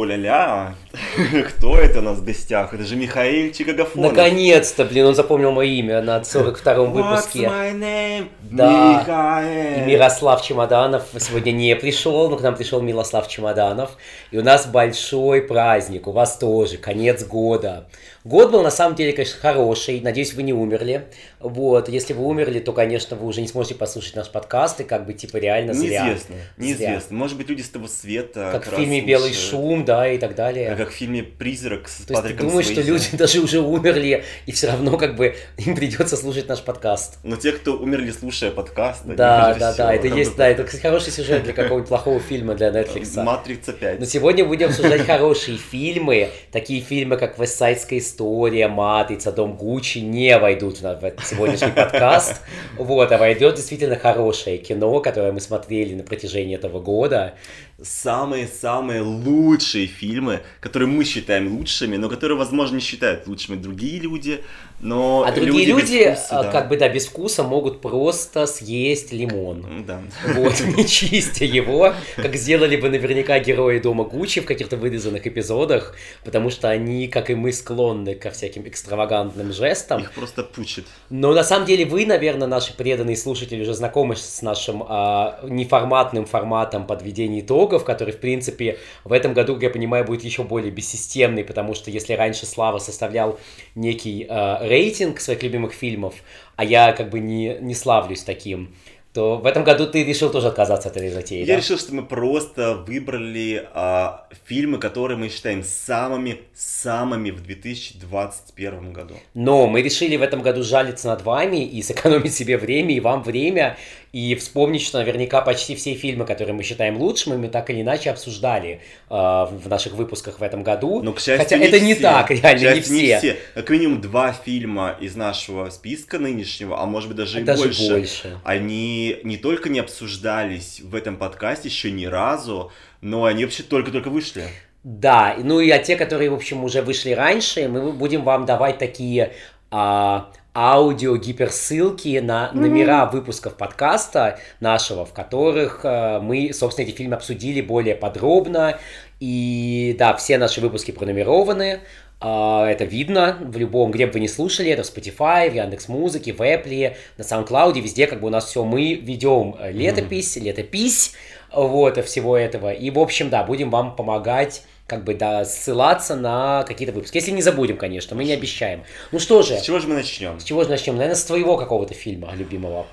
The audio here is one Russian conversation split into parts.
Olha ali, ah, кто это у нас в гостях? Это же Михаильчик Агафонов. Наконец-то, блин, он запомнил мое имя на 42-м выпуске. What's my name? Да. Михаил. И Мирослав Чемоданов сегодня не пришел, но к нам пришел Милослав Чемоданов. И у нас большой праздник, у вас тоже, конец года. Год был на самом деле, конечно, хороший. Надеюсь, вы не умерли. Вот, если вы умерли, то, конечно, вы уже не сможете послушать наш подкаст и как бы типа реально зря. Неизвестно, Зря. неизвестно. Может быть, люди с того света Как в раз фильме «Белый слушают. шум», да, и так далее. А как в фильме «Призрак» с То есть ты Патриком думаешь, что Суэйзи. люди даже уже умерли, и все равно как бы им придется слушать наш подкаст. Но те, кто умерли, слушая подкаст, Да, да, да, это есть, да, это хороший сюжет для какого-нибудь плохого фильма для Netflix. Матрица 5. Но сегодня будем обсуждать хорошие фильмы. Такие фильмы, как «Вестсайдская история», «Матрица», «Дом Гуччи» не войдут в сегодняшний подкаст. Вот, а войдет действительно хорошее кино, которое мы смотрели на протяжении этого года. Самые-самые лучшие фильмы, которые мы считаем лучшими, но которые, возможно, не считают лучшими другие люди, но А другие люди, без вкуса, а, да. как бы, да, без вкуса могут просто съесть лимон. Да. Вот, не чистя его, как сделали бы наверняка герои Дома Гуччи в каких-то вырезанных эпизодах, потому что они, как и мы, склонны ко всяким экстравагантным жестам. Их просто пучит. Но на самом деле вы, наверное, наши преданные слушатели уже знакомы с нашим а, неформатным форматом подведения итогов, который, в принципе, в этом году, как я понимаю, будет еще более бессистемный, потому что если раньше Слава составлял некий а, рейтинг своих любимых фильмов, а я как бы не, не славлюсь таким, то в этом году ты решил тоже отказаться от этой затеи, Я да? решил, что мы просто выбрали а, фильмы, которые мы считаем самыми-самыми в 2021 году. Но мы решили в этом году жалиться над вами и сэкономить себе время и вам время, и вспомнить, что наверняка почти все фильмы, которые мы считаем лучшими, мы так или иначе обсуждали э, в наших выпусках в этом году. Но, к счастью, Хотя не это не все. так, реально, К не счастью, все. Как минимум два фильма из нашего списка нынешнего, а может быть даже и Даже больше, больше. они не только не обсуждались в этом подкасте еще ни разу, но они вообще только-только вышли. Да, ну и а те, которые, в общем, уже вышли раньше, мы будем вам давать такие а, аудио гиперссылки на номера выпусков подкаста нашего, в которых а, мы, собственно, эти фильмы обсудили более подробно. И да, все наши выпуски пронумерованы. А, Это видно в любом, где бы вы не слушали, это в Spotify, в Яндекс Музыке, в Apple, на SoundCloud, везде как бы у нас все, мы ведем э, летопись, летопись, вот, всего этого. И, в общем, да, будем вам помогать как бы, да, ссылаться на какие-то выпуски. Если не забудем, конечно, мы не обещаем. Ну что же, С чего же мы начнем? с чего же начнем? Наверное, с твоего какого-то фильма любимого.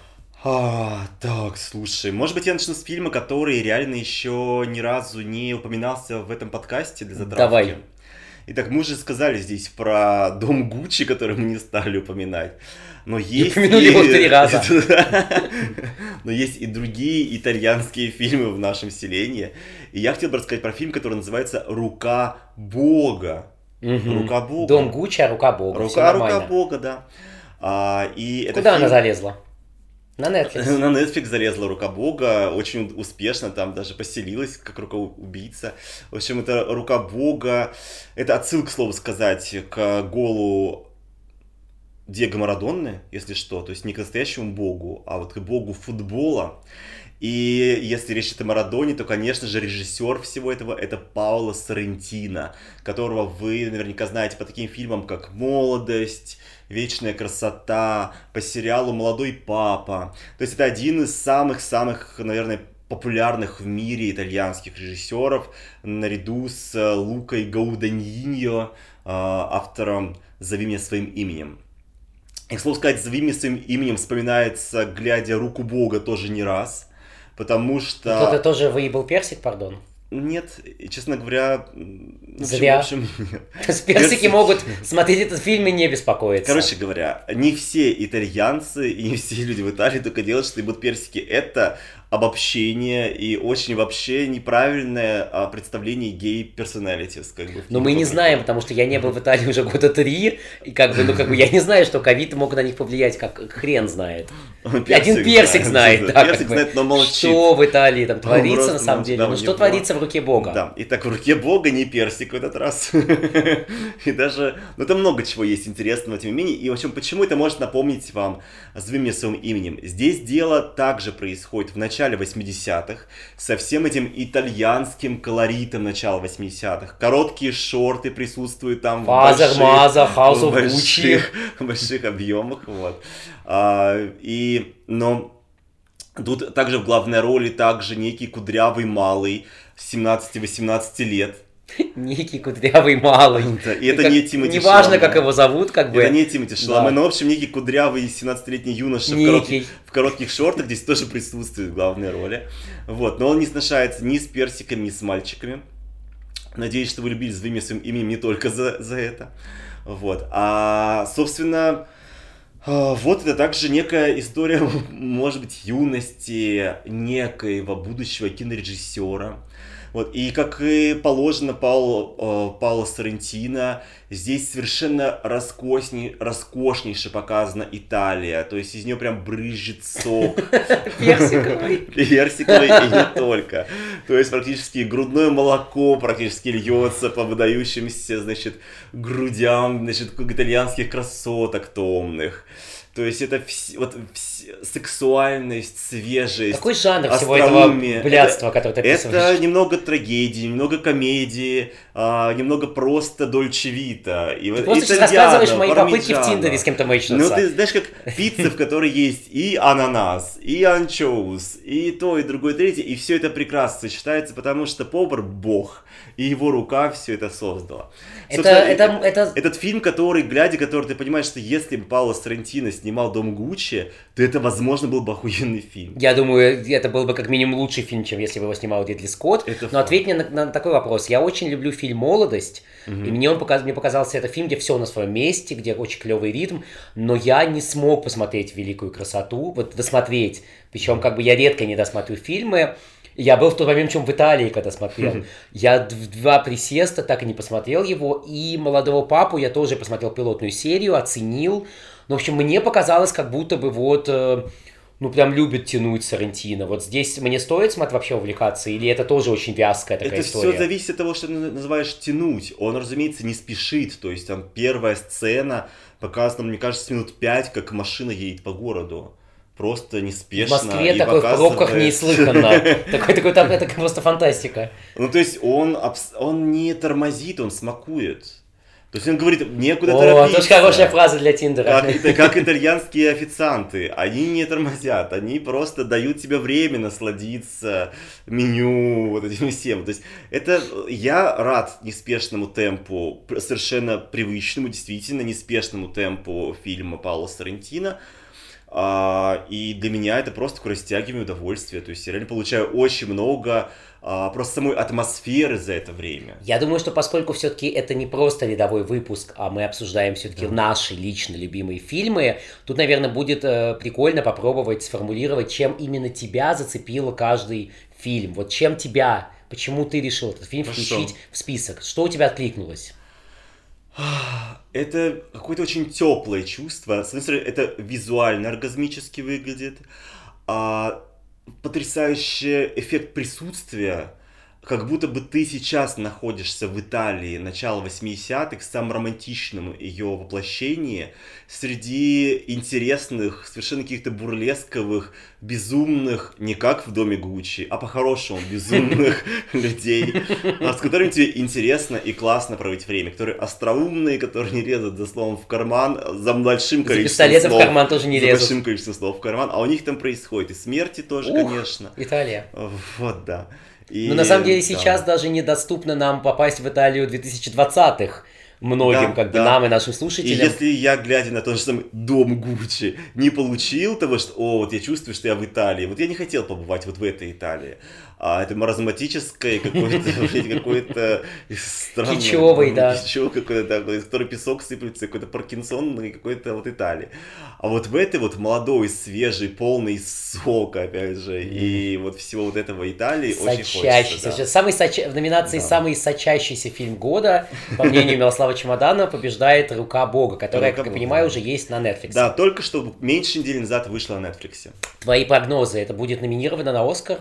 А, так, слушай, может быть я начну с фильма, который реально еще ни разу не упоминался в этом подкасте для затравки. Давай. Итак, мы уже сказали здесь про дом Гуччи, который мы не стали упоминать. Но есть упомянули его три раза. Но есть и другие итальянские фильмы в нашем селении. И я хотел бы рассказать про фильм, который называется «Рука Бога». Мгм. Рука Бога. Дом Гуччи, а рука Бога. Рука, рука. Бога, да. А, и Куда она фильм- залезла? На Netflix. на Netflix залезла рука Бога, очень успешно там даже поселилась, как рука убийца. В общем, это рука Бога. Это отсылка, к слову сказать, к голу Диего Марадонны, если что. То есть не к настоящему богу, а вот к богу футбола. И если речь идет о Марадоне, то, конечно же, режиссер всего этого это Пауло Соррентино, которого вы наверняка знаете по таким фильмам, как «Молодость», «Вечная красота», по сериалу «Молодой папа». То есть это один из самых-самых, наверное, популярных в мире итальянских режиссеров, наряду с э, Лукой Гауданьиньо, э, автором «Зови меня своим именем». И, к слову сказать, «Зови меня своим именем» вспоминается, глядя «Руку Бога» тоже не раз, потому что... Кто-то тоже выебал персик, пардон. Нет, честно говоря, Зря. в общем, нет. Персики Персик. могут смотреть этот фильм и не беспокоиться. Короче говоря, не все итальянцы и не все люди в Италии только делают, что ебут персики. Это обобщение и очень вообще неправильное а, представление гей-персоналитис. Как бы, Но мы не знаем, потому что я не был в Италии уже года три, и как бы, ну как бы я не знаю, что ковид мог на них повлиять, как хрен знает. Один персик знает, да, Персик как бы, знает, но молчит. Что в Италии там творится просто на самом деле? да, Ну что творится в руке Бога? Да, и так в руке Бога не персик в этот раз. И даже, ну там много чего есть интересного, тем не менее. И в общем, почему это может напомнить вам «Зови меня своим именем»? Здесь дело также происходит. В начале начале 80-х, со всем этим итальянским колоритом начала 80-х. Короткие шорты присутствуют там father, в больших, Маза, of больших, больших объемах. Вот. А, и, но тут также в главной роли также некий кудрявый малый 17-18 лет, Некий кудрявый малый. Да, и это не Тимати Неважно, Шаламе. как его зовут, как бы. Это не Тимати Шаламе, Да. но, в общем, некий кудрявый 17-летний юноша в Некий. коротких, в коротких шортах здесь тоже присутствует в главной роли. Вот, но он не сношается ни с персиками, ни с мальчиками. Надеюсь, что вы любили своим своим именем не только за, за это. Вот. А, собственно, а, вот это также некая история, может быть, юности некоего будущего кинорежиссера. Вот, и как и положено э, Пауло Соррентино, здесь совершенно роскошней, роскошнейше показана Италия. То есть из нее прям брызжет сок. Персиковый. Персиковый и не только. То есть практически грудное молоко практически льется по выдающимся, значит, грудям, значит, итальянских красоток томных. То есть это вс- вот вс- сексуальность, свежесть. Какой жанр всего этого блядства, которое ты Это описываешь? немного трагедии, немного комедии, а, немного просто дольче вита. И Ты вот просто итальяно, рассказываешь мои попытки в. Тиндере с кем-то Ну, мэчнуться. ты знаешь, как пицца, в которой есть и ананас, и анчоус, и то, и другое, и третье, и все это прекрасно сочетается, потому что повар бог, и его рука все это создала. Это, это, это, Этот фильм, который, глядя, который ты понимаешь, что если бы Пауло Соррентино снимал «Дом Гуччи», то это, возможно, был бы охуенный фильм. Я думаю, это был бы как минимум лучший фильм, чем если бы его снимал Ридли Скотт. Это Но ответь мне на, на такой вопрос. Я очень люблю фильм «Молодость», и мне он показ, мне показался это фильм, где все на своем месте, где очень клевый ритм, но я не смог посмотреть «Великую красоту», вот досмотреть. Причем как бы я редко не досмотрю фильмы. Я был в тот момент, чем в Италии, когда смотрел. Я в два присеста так и не посмотрел его. И «Молодого папу» я тоже посмотрел пилотную серию, оценил. Ну, в общем, мне показалось, как будто бы вот... э, ну, прям любит тянуть Сарантино. Вот здесь мне стоит смотреть вообще увлекаться, или это тоже очень вязкая такая Это история? все зависит от того, что ты называешь тянуть. Он, разумеется, не спешит. То есть там первая сцена показана, мне кажется, минут пять, как машина едет по городу. Просто В неспешно. Москве и такой в пробках показывает- неслыханно. Такой, такой, там, это просто фантастика. Ну, то есть он, он не тормозит, он смакует. То есть он говорит, некуда О, торопиться. тоже хорошая фраза для Тиндера. Как, как итальянские официанты. Они не тормозят, они просто дают тебе время насладиться меню, вот этим всем. То есть это я рад неспешному темпу, совершенно привычному, действительно неспешному темпу фильма Паула Соррентино. А, и для меня это просто такое растягивание удовольствия. То есть я реально получаю очень много а, просто самой атмосферы за это время. Я думаю, что поскольку все-таки это не просто рядовой выпуск, а мы обсуждаем все-таки наши лично любимые фильмы, тут, наверное, будет э, прикольно попробовать сформулировать, чем именно тебя зацепило каждый фильм. Вот чем тебя, почему ты решил этот фильм Хорошо. включить в список? Что у тебя откликнулось? Это какое-то очень теплое чувство. С одной стороны, это визуально оргазмически выглядит. А потрясающий эффект присутствия, как будто бы ты сейчас находишься в Италии начала 80-х, в самом романтичном ее воплощении, среди интересных, совершенно каких-то бурлесковых, безумных, не как в доме Гуччи, а по-хорошему безумных людей, а с которыми тебе интересно и классно проводить время, которые остроумные, которые не лезут за словом в карман, за большим За количеством пистолетом в слов. карман тоже не за лезут. большим количеством слов в карман, а у них там происходит и смерти тоже, конечно. Италия. Вот, да. И, Но на самом деле да. сейчас даже недоступно нам попасть в Италию 2020-х. Многим, Да, как бы да. нам и нашим И слушателям. если я, глядя на тот же самый дом Гуччи, не получил того, что, о, вот я чувствую, что я в Италии, вот я не хотел побывать вот в этой Италии, а это маразматическое какое-то, блядь, какое-то странное... Кичевый, да. Кичевый какой-то, да, из которого песок сыплется, какой-то Паркинсон, какой-то вот Италии. А вот в этой вот молодой, свежей, полной сока, опять же, и вот всего вот этого Италии очень Сочащийся. хочется. да. Самый соча- В номинации Да. «Самый сочащийся фильм года», по мнению Милослава Чемодана, побеждает «Рука Бога», которая, «Рука как я Бога», понимаю, да. уже есть на Netflix. Да, только что меньше недели назад вышла на Netflix. Твои прогнозы, это будет номинировано на Оскар?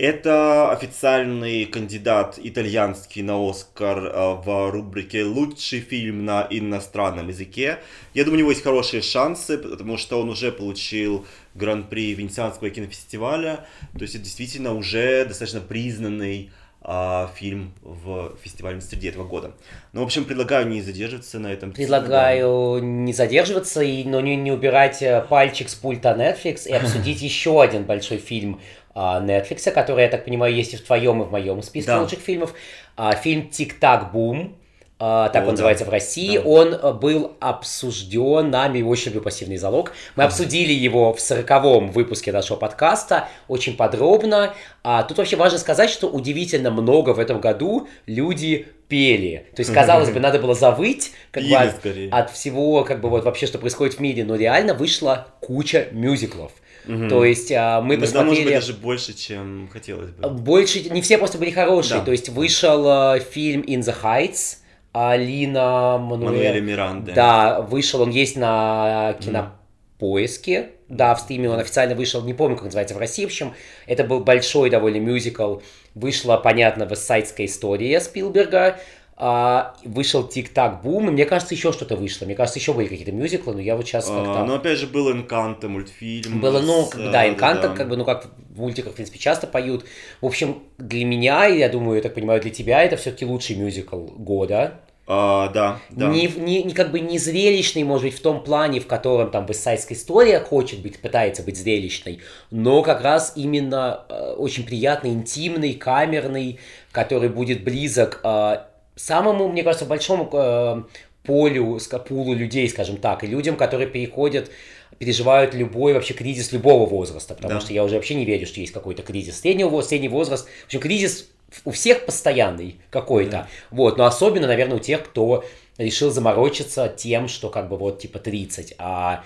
Это официальный кандидат итальянский на Оскар э, в рубрике «Лучший фильм на иностранном языке». Я думаю, у него есть хорошие шансы, потому что он уже получил гран-при Венецианского кинофестиваля. То есть это действительно уже достаточно признанный а, фильм в фестивальной среде этого года. Ну, в общем, предлагаю не задерживаться на этом. Предлагаю да. не задерживаться, и, но не, не убирать э, пальчик с пульта Netflix и обсудить еще один большой фильм Netflix, который, я так понимаю, есть и в твоем, и в моем списке да. лучших фильмов. А, фильм «Тик-так бум», так О, он да. называется в России. Да. Он э, был обсужден нами, очень люблю пассивный залог. Мы обсудили его в сороковом выпуске нашего подкаста очень подробно. А тут вообще важно сказать, что удивительно много в этом году люди пели. То есть, казалось бы, надо было завыть как бы, от, от всего, как бы вот вообще, что происходит в мире, но реально вышла куча мюзиклов. Угу. То есть а, мы Иногда, посмотрели... может быть, даже больше, чем хотелось бы. Больше, не все просто были хорошие. Да. То есть вышел а, фильм In the Heights, Алина Мануэль... Мануэля Миранды. Да, вышел, он есть на кинопоиске. Да, в стриме он официально вышел, не помню, как называется в России, в общем, это был большой довольно мюзикл. Вышла, понятно, вестсайдская история Спилберга, а, вышел Тик-Так Бум, и мне кажется, еще что-то вышло. Мне кажется, еще были какие-то мюзиклы, но я вот сейчас как-то... А, ну, опять же, был Энканто мультфильм. Было, ну, с, да, Энканто, да. как бы, ну, как в мультиках, в принципе, часто поют. В общем, для меня, я думаю, я так понимаю, для тебя, это все-таки лучший мюзикл года. А, да, да. Не, не, не как бы не зрелищный, может быть, в том плане, в котором там Вестсайдская история хочет быть, пытается быть зрелищной, но как раз именно э, очень приятный, интимный, камерный, который будет близок э, самому, мне кажется, большому э, полю, пулу людей, скажем так, и людям, которые переходят переживают любой вообще кризис любого возраста, потому да. что я уже вообще не верю, что есть какой-то кризис среднего возраста, средний возраст. В общем, кризис у всех постоянный какой-то. Да. Вот, но особенно, наверное, у тех, кто решил заморочиться тем, что как бы вот типа 30, а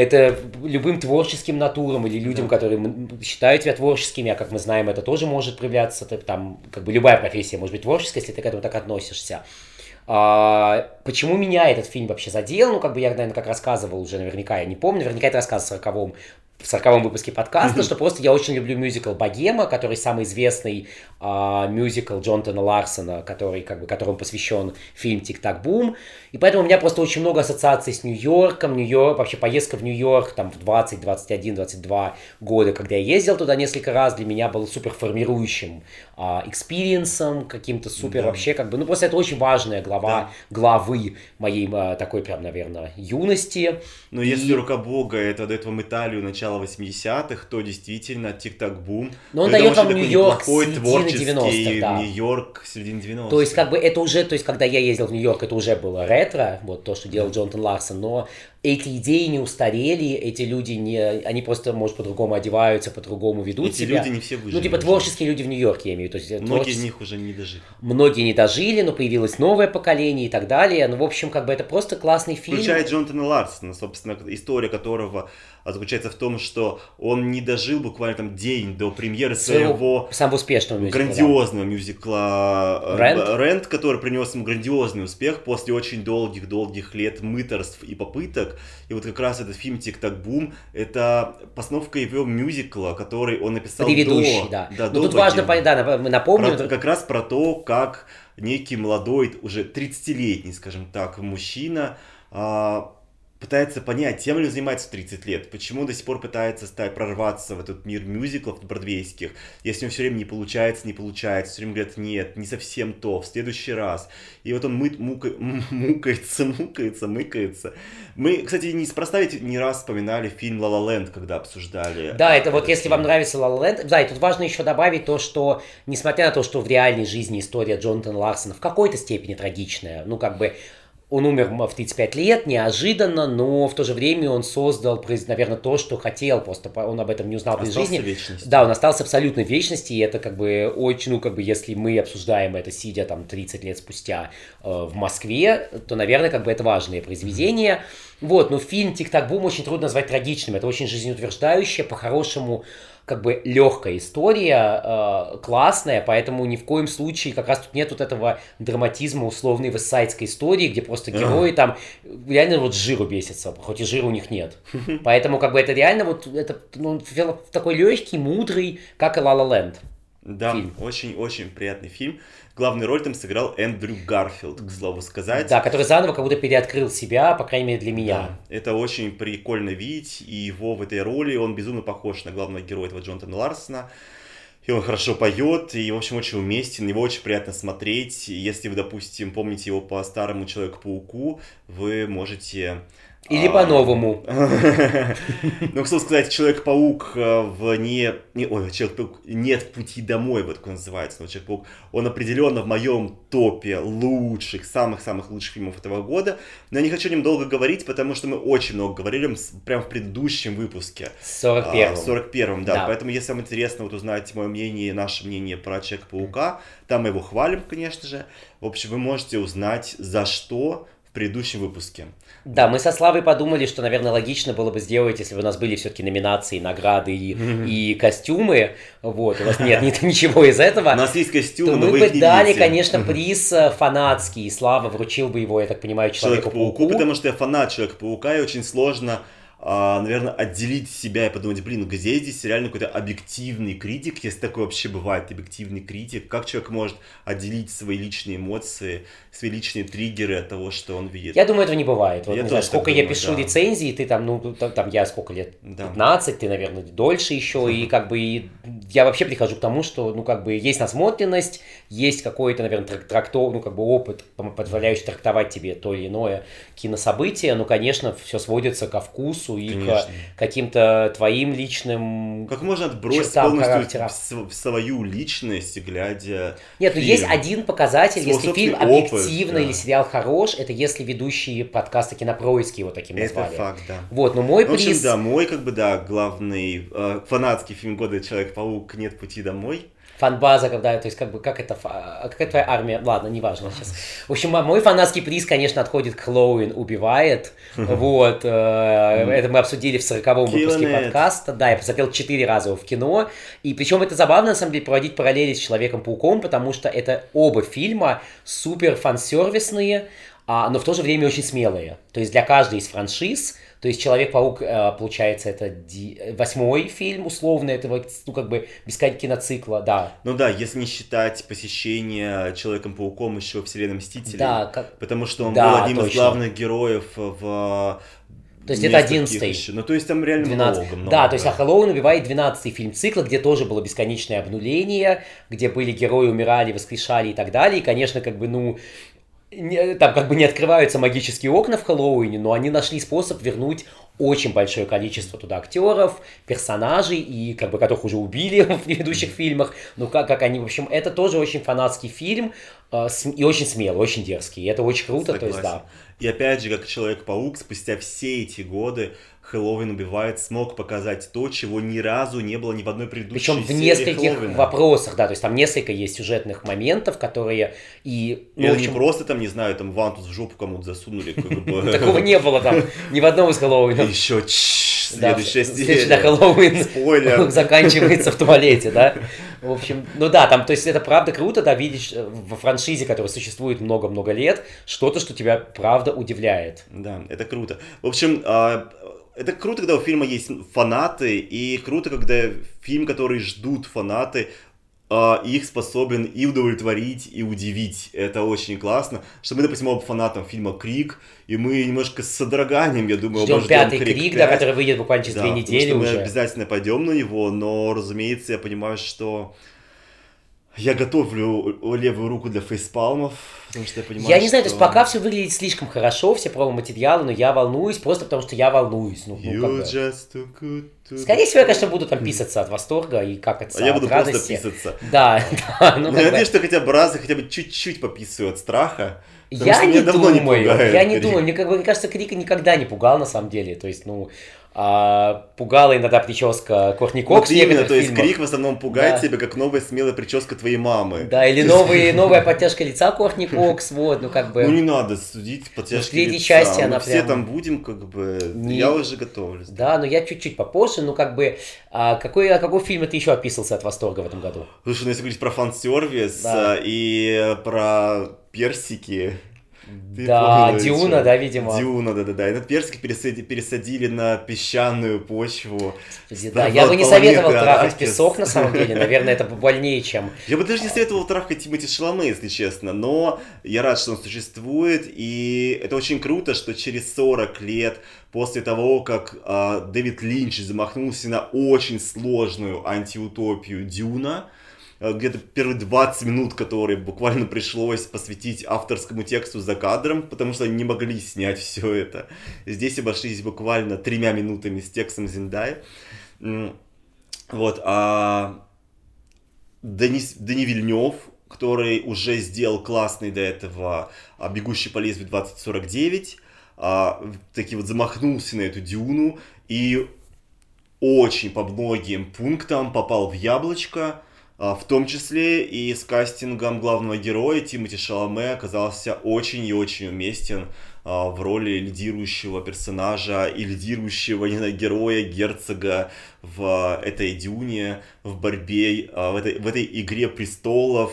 это любым творческим натурам или людям, да. которые считают себя творческими, а как мы знаем, это тоже может проявляться, там, как бы любая профессия может быть творческой, если ты к этому так относишься. А, почему меня этот фильм вообще задел? Ну, как бы я, наверное, как рассказывал уже наверняка, я не помню, наверняка это рассказ в сороковом в сороковом выпуске подкаста, что просто я очень люблю мюзикл «Богема», который самый известный э, мюзикл Джонатана Ларсона, который, как бы, которому посвящен фильм «Тик-так бум». И поэтому у меня просто очень много ассоциаций с Нью-Йорком, Нью-Йорк, вообще поездка в Нью-Йорк там в 20, 21, 22 года, когда я ездил туда несколько раз, для меня был супер формирующим experience ом, каким-то супер да. вообще, как бы, ну просто это очень важная глава, да. главы моей а, такой прям, наверное, юности. Но и... если рука Бога это дает вам Италию начала 80-х, то действительно тик-так бум. Но он дает вам Нью-Йорк середины 90-х, да. Нью-Йорк середины 90-х. То есть, как бы, это уже, то есть, когда я ездил в Нью-Йорк, это уже было ретро, вот то, что делал Джонатан Ларсон, но эти идеи не устарели, эти люди не, они просто, может, по-другому одеваются, по-другому ведут эти себя. люди не все выжили. Ну, типа, творческие люди в Нью-Йорке, я имею в виду. Многие из них уже не дожили. Многие не дожили, но появилось новое поколение и так далее. Ну, в общем, как бы это просто классный фильм. Включая Джонатана Ларсона, собственно, история которого заключается в том, что он не дожил буквально там день до премьеры своего, своего самого успешного мюзикла, грандиозного да. мюзикла Рент? Рент, который принес ему грандиозный успех после очень долгих-долгих лет мыторств и попыток. И вот как раз этот фильм «Тик-так бум» — это постановка его мюзикла, который он написал Предыдущий, до, да. да Но ну, тут важно, да, напомню. Про, как раз про то, как некий молодой, уже 30-летний, скажем так, мужчина а, пытается понять, тем ли занимается 30 лет, почему до сих пор пытается стать, прорваться в этот мир мюзиклов бродвейских, если него все время не получается, не получается, все время говорят, нет, не совсем то, в следующий раз. И вот он мыт, мука, мукается, мукается, мыкается. Мы, кстати, неспроста ведь не раз вспоминали фильм «Ла Ла Ленд», когда обсуждали. Да, это вот если фильм. вам нравится «Ла Ла Ленд», да, и тут важно еще добавить то, что, несмотря на то, что в реальной жизни история Джонатана Ларсона в какой-то степени трагичная, ну, как бы, он умер в 35 лет, неожиданно, но в то же время он создал, наверное, то, что хотел, просто он об этом не узнал при жизни. Вечности. Да, он остался абсолютно в вечности, и это как бы очень, ну, как бы, если мы обсуждаем это, сидя там 30 лет спустя э, в Москве, то, наверное, как бы это важное произведение. Вот, но фильм «Тик-так бум» очень трудно назвать трагичным, это очень жизнеутверждающее, по-хорошему, как бы легкая история, э, классная, поэтому ни в коем случае как раз тут нет вот этого драматизма условной вестсайдской истории, где просто герои там реально вот жиру бесятся, хоть и жира у них нет. Поэтому как бы это реально вот это ну, такой легкий, мудрый, как и La La Land. Да, очень-очень приятный фильм. Главную роль там сыграл Эндрю Гарфилд, к слову сказать. Да, который заново как будто переоткрыл себя, по крайней мере для меня. Да, это очень прикольно видеть, и его в этой роли, он безумно похож на главного героя этого Джонатана Ларсона. И он хорошо поет, и, в общем, очень уместен, его очень приятно смотреть. Если вы, допустим, помните его по старому Человеку-пауку, вы можете или а... по-новому. Ну, что сказать, Человек-паук э, в не... не ой, Человек-паук нет пути домой, вот как он называется. Но Человек-паук, он определенно в моем топе лучших, самых-самых лучших фильмов этого года. Но я не хочу о нем долго говорить, потому что мы очень много говорили прямо в предыдущем выпуске. 41-м. 41-м, да. да. Поэтому, если вам интересно вот узнать мое мнение, наше мнение про Человека-паука, там мы его хвалим, конечно же. В общем, вы можете узнать, за что в предыдущем выпуске. Да, мы со Славой подумали, что, наверное, логично было бы сделать, если бы у нас были все-таки номинации, награды и, mm-hmm. и костюмы. Вот, у нас нет, нет ничего из этого. У нас есть костюмы, но мы бы дали, конечно, приз э, фанатский. И Слава вручил бы его, я так понимаю, Человеку-пауку. Человеку-пауку, потому что я фанат Человека-паука, и очень сложно а, наверное, отделить себя и подумать, блин, где здесь реально какой-то объективный критик, если такое вообще бывает, объективный критик, как человек может отделить свои личные эмоции, свои личные триггеры от того, что он видит? Я думаю, этого не бывает. Вот, я не знаю, сколько я думаю, пишу да. рецензии, ты там, ну, там, я сколько лет, да. 15, ты, наверное, дольше еще, и как бы и я вообще прихожу к тому, что, ну, как бы есть насмотренность, есть какой-то, наверное, трактов, ну, как бы опыт, позволяющий трактовать тебе то или иное кинособытие, ну, конечно, все сводится ко вкусу, вкусу и Конечно. к каким-то твоим личным Как можно отбросить полностью в свою личность, глядя Нет, ну есть один показатель, если фильм объективно да. или сериал хорош, это если ведущие подкаста кинопроиски его таким назвали. Это факт, да. Вот, но мой ну, приз... В общем, да, мой, как бы, да, главный э, фанатский фильм года «Человек-паук. Нет пути домой» фанбаза, когда, то есть, как бы, как это, а какая твоя армия, ладно, неважно сейчас. В общем, мой фанатский приз, конечно, отходит к Хэллоуин убивает, вот, э, это мы обсудили в сороковом выпуске подкаста, да, я посмотрел четыре раза его в кино, и причем это забавно, на самом деле, проводить параллели с Человеком-пауком, потому что это оба фильма супер фансервисные, а, но в то же время очень смелые, то есть для каждой из франшиз то есть Человек-паук, э, получается, это восьмой фильм, условно, этого, ну, как бы, без киноцикла, да. Ну да, если не считать посещение Человеком-пауком еще вселенной Мстителей. Да, как... Потому что он да, был одним точно. из главных героев в то есть это одиннадцатый. Ну, то есть там реально 12. много, много. Да, то есть а Хэллоуин убивает двенадцатый фильм цикла, где тоже было бесконечное обнуление, где были герои умирали, воскрешали и так далее. И, конечно, как бы, ну, не, там как бы не открываются магические окна в Хэллоуине, но они нашли способ вернуть очень большое количество туда актеров, персонажей, и как бы которых уже убили в предыдущих фильмах. Ну как, как они, в общем, это тоже очень фанатский фильм э, и очень смелый, очень дерзкий. И это очень круто, Согласен. то есть да. И опять же, как Человек-паук, спустя все эти годы Хэллоуин убивает смог показать то, чего ни разу не было ни в одной предыдущей Причем в нескольких Хэллоуина. вопросах, да, то есть там несколько есть сюжетных моментов, которые и... Ну, это общем... не просто там, не знаю, там вантус в жопу кому-то засунули. Такого не было там ни в одном из Хэллоуинов. Еще следующая серия. Хэллоуин Спойлер. заканчивается в туалете, да. В общем, ну да, там, то есть это правда круто, да, видеть э, во франшизе, которая существует много-много лет, что-то, что тебя правда удивляет. Да, это круто. В общем, а, это круто, когда у фильма есть фанаты, и круто, когда фильм, который ждут фанаты, Uh, их способен и удовлетворить, и удивить. Это очень классно. Что мы, допустим, оба фанатам фильма «Крик», и мы немножко с содроганием, я думаю, ждем пятый «Крик», «Крик» да, который выйдет буквально через да, две недели что уже. мы обязательно пойдем на него, но, разумеется, я понимаю, что я готовлю левую руку для фейспалмов, потому что я понимаю, Я не знаю, что... то есть пока все выглядит слишком хорошо, все промо-материалы, но я волнуюсь просто потому, что я волнуюсь. Ну, ну, как бы... to... Скорее всего, я, конечно, буду там писаться от восторга и как это а я буду от радости. просто писаться. Да, да. Ну, но я надеюсь, что хотя бы раз хотя бы чуть-чуть пописываю от страха. Я не думаю, не я не думаю, мне, как бы, мне кажется, Крика никогда не пугал на самом деле, то есть, ну, а, пугала иногда прическа Кортни Кокс. Вот именно, то есть Крик в основном пугает да. тебя, как новая смелая прическа твоей мамы. Да, или новые, новая подтяжка лица Кортни Кокс, вот, ну как бы... Ну не надо судить подтяжки ну, лица. части она все там будем, как бы, я уже готовлюсь. Да, но я чуть-чуть попозже, ну как бы, а какой, а какой фильм ты еще описался от восторга в этом году? Слушай, ну если говорить про фан-сервис да. и про персики, ты да, помнишь, Дюна, да, видимо. Дюна, да-да-да. Этот персик пересадили, пересадили на песчаную почву. Господи, да, я бы не советовал трахать песок, на самом деле. Наверное, это больнее, чем... Я бы даже не советовал трахать Тимати Шаломе, если честно. Но я рад, что он существует. И это очень круто, что через 40 лет после того, как э, Дэвид Линч замахнулся на очень сложную антиутопию Дюна, где-то первые 20 минут, которые буквально пришлось посвятить авторскому тексту за кадром, потому что они не могли снять все это. Здесь обошлись буквально тремя минутами с текстом Зиндай. Вот, а Дани, Дани Вильнев, который уже сделал классный до этого а, «Бегущий по лезвию 2049», а, таки вот замахнулся на эту дюну и очень по многим пунктам попал в яблочко, в том числе и с кастингом главного героя Тимоти Шаломе оказался очень и очень уместен а, в роли лидирующего персонажа и лидирующего не знаю, героя, герцога в этой дюне, в борьбе, а, в этой, в этой игре престолов,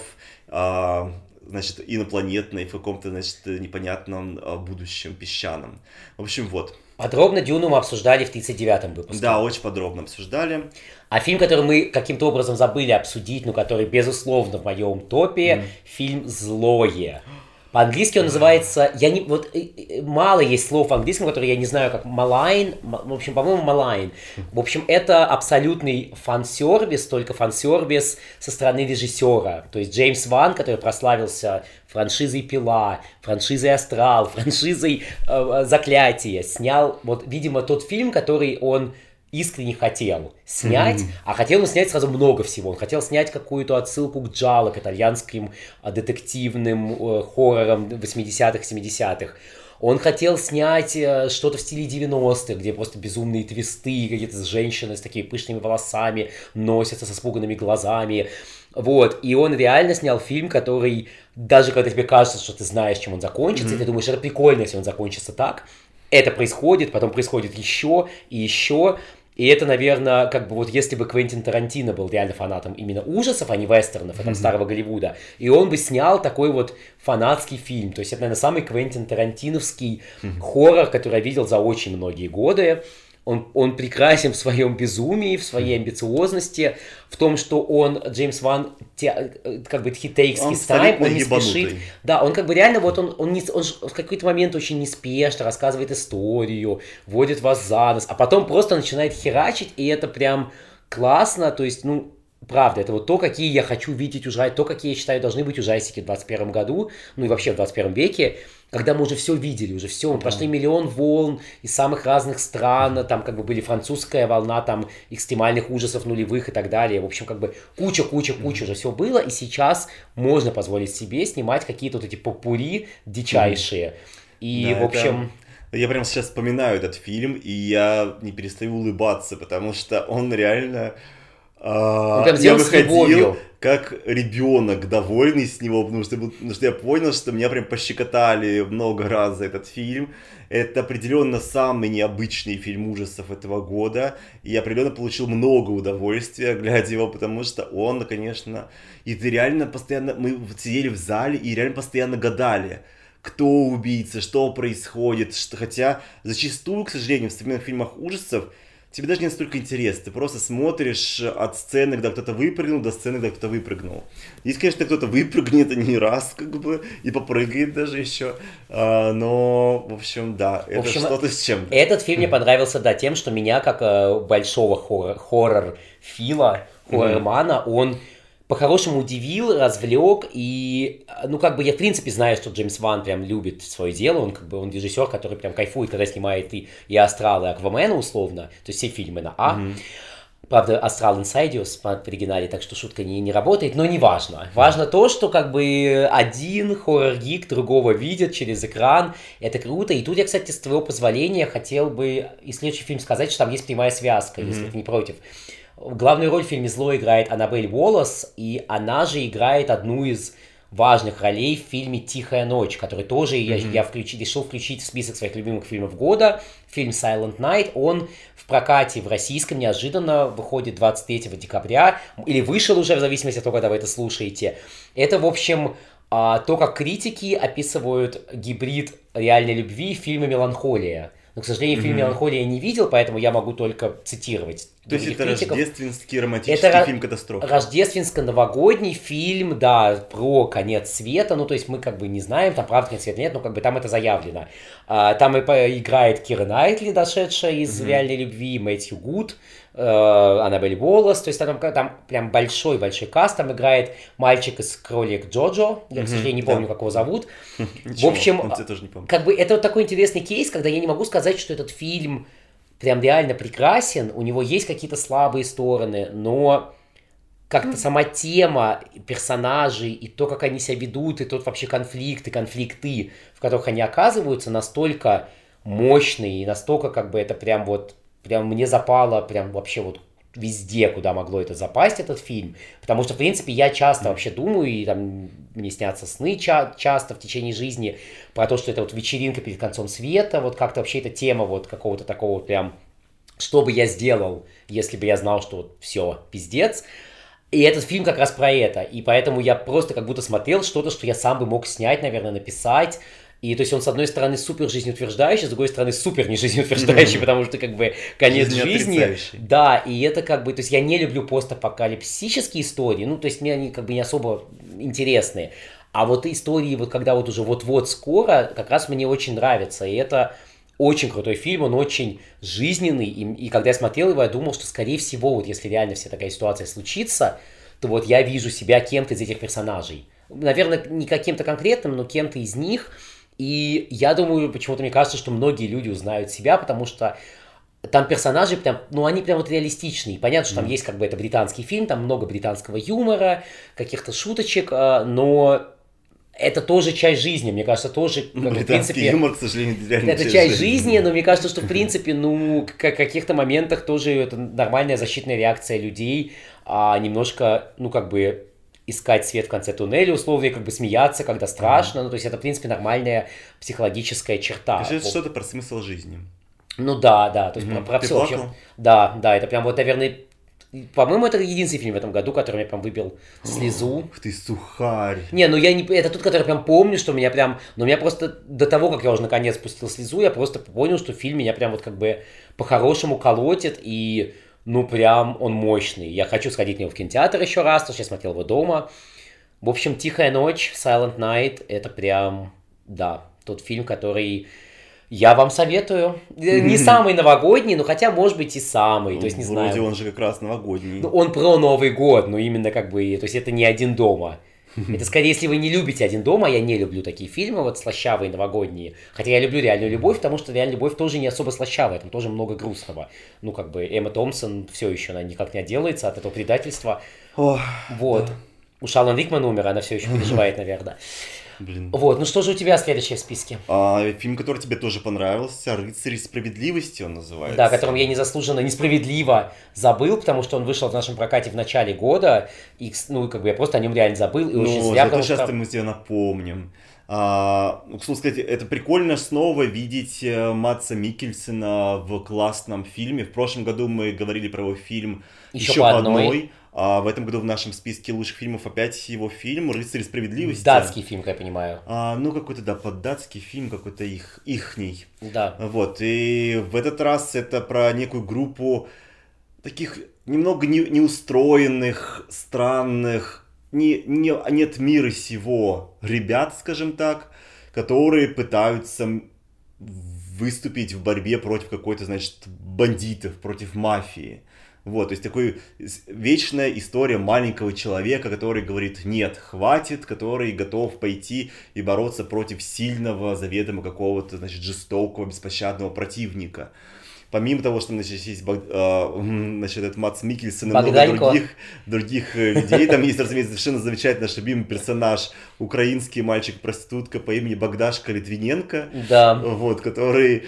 значит, инопланетной, в каком-то, значит, непонятном будущем песчаном. В общем, вот. Подробно Дюну мы обсуждали в 39-м выпуске. Да, очень подробно обсуждали. А фильм, который мы каким-то образом забыли обсудить, но который, безусловно, в моем топе, mm. фильм «Злое». По-английски он называется, я не, вот э, э, мало есть слов в английском, которые я не знаю, как малайн, в общем, по-моему, малайн. В общем, это абсолютный фан-сервис, только фан-сервис со стороны режиссера. То есть Джеймс Ван, который прославился франшизой «Пила», франшизой «Астрал», франшизой э, «Заклятие», снял, вот, видимо, тот фильм, который он искренне хотел снять, mm-hmm. а хотел он снять сразу много всего. Он хотел снять какую-то отсылку к Джало, к итальянским а, детективным э, хоррорам 80-х, 70-х. Он хотел снять э, что-то в стиле 90-х, где просто безумные твисты, какие-то женщины с такими пышными волосами носятся со спуганными глазами. Вот, и он реально снял фильм, который, даже когда тебе кажется, что ты знаешь, чем он закончится, mm-hmm. ты думаешь, это прикольно, если он закончится так, это происходит, потом происходит еще и еще, и это, наверное, как бы вот если бы Квентин Тарантино был реально фанатом именно ужасов, а не вестернов, а там mm-hmm. старого Голливуда, и он бы снял такой вот фанатский фильм. То есть это, наверное, самый Квентин Тарантиновский mm-hmm. хоррор, который я видел за очень многие годы он, он прекрасен в своем безумии, в своей амбициозности, в том, что он, Джеймс Ван, те, э, как бы he takes он his time, он не спешит. Да, он как бы реально, вот он, он, не, он в какой-то момент очень неспешно рассказывает историю, вводит вас за нос, а потом просто начинает херачить, и это прям классно, то есть, ну, правда, это вот то, какие я хочу видеть ужастики, то, какие я считаю должны быть ужастики в 21 году, ну и вообще в 21 веке, когда мы уже все видели, уже все, мы да. прошли миллион волн из самых разных стран, там как бы были французская волна там экстремальных ужасов нулевых и так далее. В общем, как бы куча, куча, куча уже все было, и сейчас можно позволить себе снимать какие-то вот эти попури дичайшие. И, да, в общем... Это... Я прям сейчас вспоминаю этот фильм, и я не перестаю улыбаться, потому что он реально а, ну, я выходил как ребенок довольный с него, потому что, потому что я понял, что меня прям пощекотали много раз за этот фильм. Это определенно самый необычный фильм ужасов этого года. И я определенно получил много удовольствия, глядя его, потому что он, конечно... И ты реально постоянно... Мы сидели в зале и реально постоянно гадали, кто убийца, что происходит. Что... Хотя зачастую, к сожалению, в современных фильмах ужасов тебе даже не настолько интересно. Ты просто смотришь от сцены, когда кто-то выпрыгнул, до сцены, когда кто-то выпрыгнул. Если, конечно, кто-то выпрыгнет, а не раз, как бы, и попрыгает даже еще. А, но, в общем, да, это общем, что-то с чем. Этот фильм мне понравился, да, тем, что меня, как э, большого хоррор-фила, хоррор-мана, он по-хорошему удивил, развлек, и, ну, как бы я, в принципе, знаю, что Джеймс Ван прям любит свое дело, он, как бы, он режиссер, который прям кайфует, когда снимает и, и Астрал, и Аквамена, условно, то есть все фильмы на А. Mm-hmm. Правда, Astral Insidious в оригинале, так что шутка не, не работает, но не важно. Важно то, что как бы один хоррор-гик другого видит через экран. Это круто. И тут я, кстати, с твоего позволения хотел бы и следующий фильм сказать, что там есть прямая связка, mm-hmm. если ты не против. Главную роль в фильме «Зло» играет Аннабель Уоллес, и она же играет одну из важных ролей в фильме «Тихая ночь», который тоже mm-hmm. я, я включи, решил включить в список своих любимых фильмов года. Фильм «Silent Night», он в прокате в российском неожиданно выходит 23 декабря, или вышел уже, в зависимости от того, когда вы это слушаете. Это, в общем, а, то, как критики описывают гибрид реальной любви в фильме «Меланхолия». Но, к сожалению, фильм «Меланхолия» я не видел, поэтому я могу только цитировать. То есть это критиков. рождественский романтический это фильм «Катастрофа». Рождественско-новогодний фильм, да, про конец света. Ну, то есть мы как бы не знаем, там правда конец света нет, но как бы там это заявлено. А, там и играет Кира Найтли, дошедшая из угу. «Реальной любви», Мэтью Гуд, Аннабель Уоллес. То есть там, там прям большой-большой каст. Там играет мальчик из «Кролик Джоджо». Я, к сожалению, не помню, да. как его зовут. В общем, как бы это вот такой интересный кейс, когда я не могу сказать, что этот фильм прям реально прекрасен, у него есть какие-то слабые стороны, но как-то сама тема персонажей и то, как они себя ведут, и тот вообще конфликт и конфликты, в которых они оказываются, настолько мощные, и настолько как бы это прям вот, прям мне запало прям вообще вот везде, куда могло это запасть, этот фильм. Потому что, в принципе, я часто вообще думаю, и там мне снятся сны ча- часто в течение жизни, про то, что это вот вечеринка перед концом света, вот как-то вообще эта тема вот какого-то такого прям, что бы я сделал, если бы я знал, что вот все, пиздец. И этот фильм как раз про это. И поэтому я просто как будто смотрел что-то, что я сам бы мог снять, наверное, написать, и то есть он, с одной стороны, супер жизнеутверждающий, с другой стороны, супер не жизнеутверждающий, потому что, как бы, конец жизни. Да, и это как бы, то есть я не люблю постапокалипсические истории, ну, то есть мне они как бы не особо интересные. А вот истории, вот когда вот уже вот-вот скоро, как раз мне очень нравятся. И это очень крутой фильм, он очень жизненный. И, и когда я смотрел его, я думал, что, скорее всего, вот если реально вся такая ситуация случится, то вот я вижу себя кем-то из этих персонажей. Наверное, не каким-то конкретным, но кем-то из них – и я думаю, почему-то мне кажется, что многие люди узнают себя, потому что там персонажи прям, ну они прям вот реалистичные. Понятно, что там mm. есть как бы это британский фильм, там много британского юмора, каких-то шуточек, а, но это тоже часть жизни, мне кажется, тоже, как, в принципе... юмор, к сожалению, реально Это часть, часть жизни, жизни, но мне кажется, что, в принципе, ну, в каких-то моментах тоже это нормальная защитная реакция людей, а немножко, ну, как бы, искать свет в конце туннеля, условия как бы смеяться, когда страшно. Mm-hmm. Ну, то есть это, в принципе, нормальная психологическая черта. То есть это что-то про смысл жизни. Ну да, да, то есть mm-hmm. про, про все вообще. Да, да, это прям вот, наверное, по-моему, это единственный фильм в этом году, который меня прям выбил слезу. Ух ты, сухарь. Не, ну я не... Это тот, который прям помню, что меня прям... Но меня просто до того, как я уже наконец спустил слезу, я просто понял, что фильм меня прям вот как бы по-хорошему колотит, и ну прям он мощный. Я хочу сходить в него в кинотеатр еще раз, потому что я смотрел его дома. В общем, «Тихая ночь», «Silent Night» — это прям, да, тот фильм, который я вам советую. Не самый новогодний, но хотя, может быть, и самый. Ну, то есть, не вроде знаю. он же как раз новогодний. Ну, он про Новый год, но именно как бы, то есть это не один дома. Это скорее, если вы не любите «Один дома», я не люблю такие фильмы, вот слащавые, новогодние. Хотя я люблю «Реальную любовь», потому что «Реальная любовь» тоже не особо слащавая, там тоже много грустного. Ну, как бы Эмма Томпсон все еще, она никак не отделается от этого предательства. О, вот. Да. У Шалан Рикман умер, она все еще переживает, наверное. Блин. Вот, ну что же у тебя следующее в списке? А, фильм, который тебе тоже понравился, «Рыцари справедливости» он называется. Да, которым я незаслуженно, несправедливо забыл, потому что он вышел в нашем прокате в начале года, и, ну, как бы я просто о нем реально забыл, и ну, очень зря, потому сейчас что... мы тебе напомним. А, ну, сказать, это прикольно снова видеть э, Матса Микельсона в классном фильме. В прошлом году мы говорили про его фильм «Еще, еще по одной». одной а в этом году в нашем списке лучших фильмов опять его фильм «Рыцарь справедливости». Датский фильм, как я понимаю. А, ну, какой-то, да, поддатский фильм, какой-то их, ихний. Да. Вот, и в этот раз это про некую группу таких немного не, неустроенных, странных, не, не, нет мира сего ребят, скажем так, которые пытаются выступить в борьбе против какой-то, значит, бандитов, против мафии. Вот, то есть такой вечная история маленького человека, который говорит нет, хватит, который готов пойти и бороться против сильного, заведомо какого-то, значит, жестокого, беспощадного противника. помимо того, что значит, есть э, значит, этот Мац Микельсон и много других, других э, людей, там есть, разумеется, совершенно замечательный наш любимый персонаж, украинский мальчик-проститутка по имени Богдашка Литвиненко, да. вот, который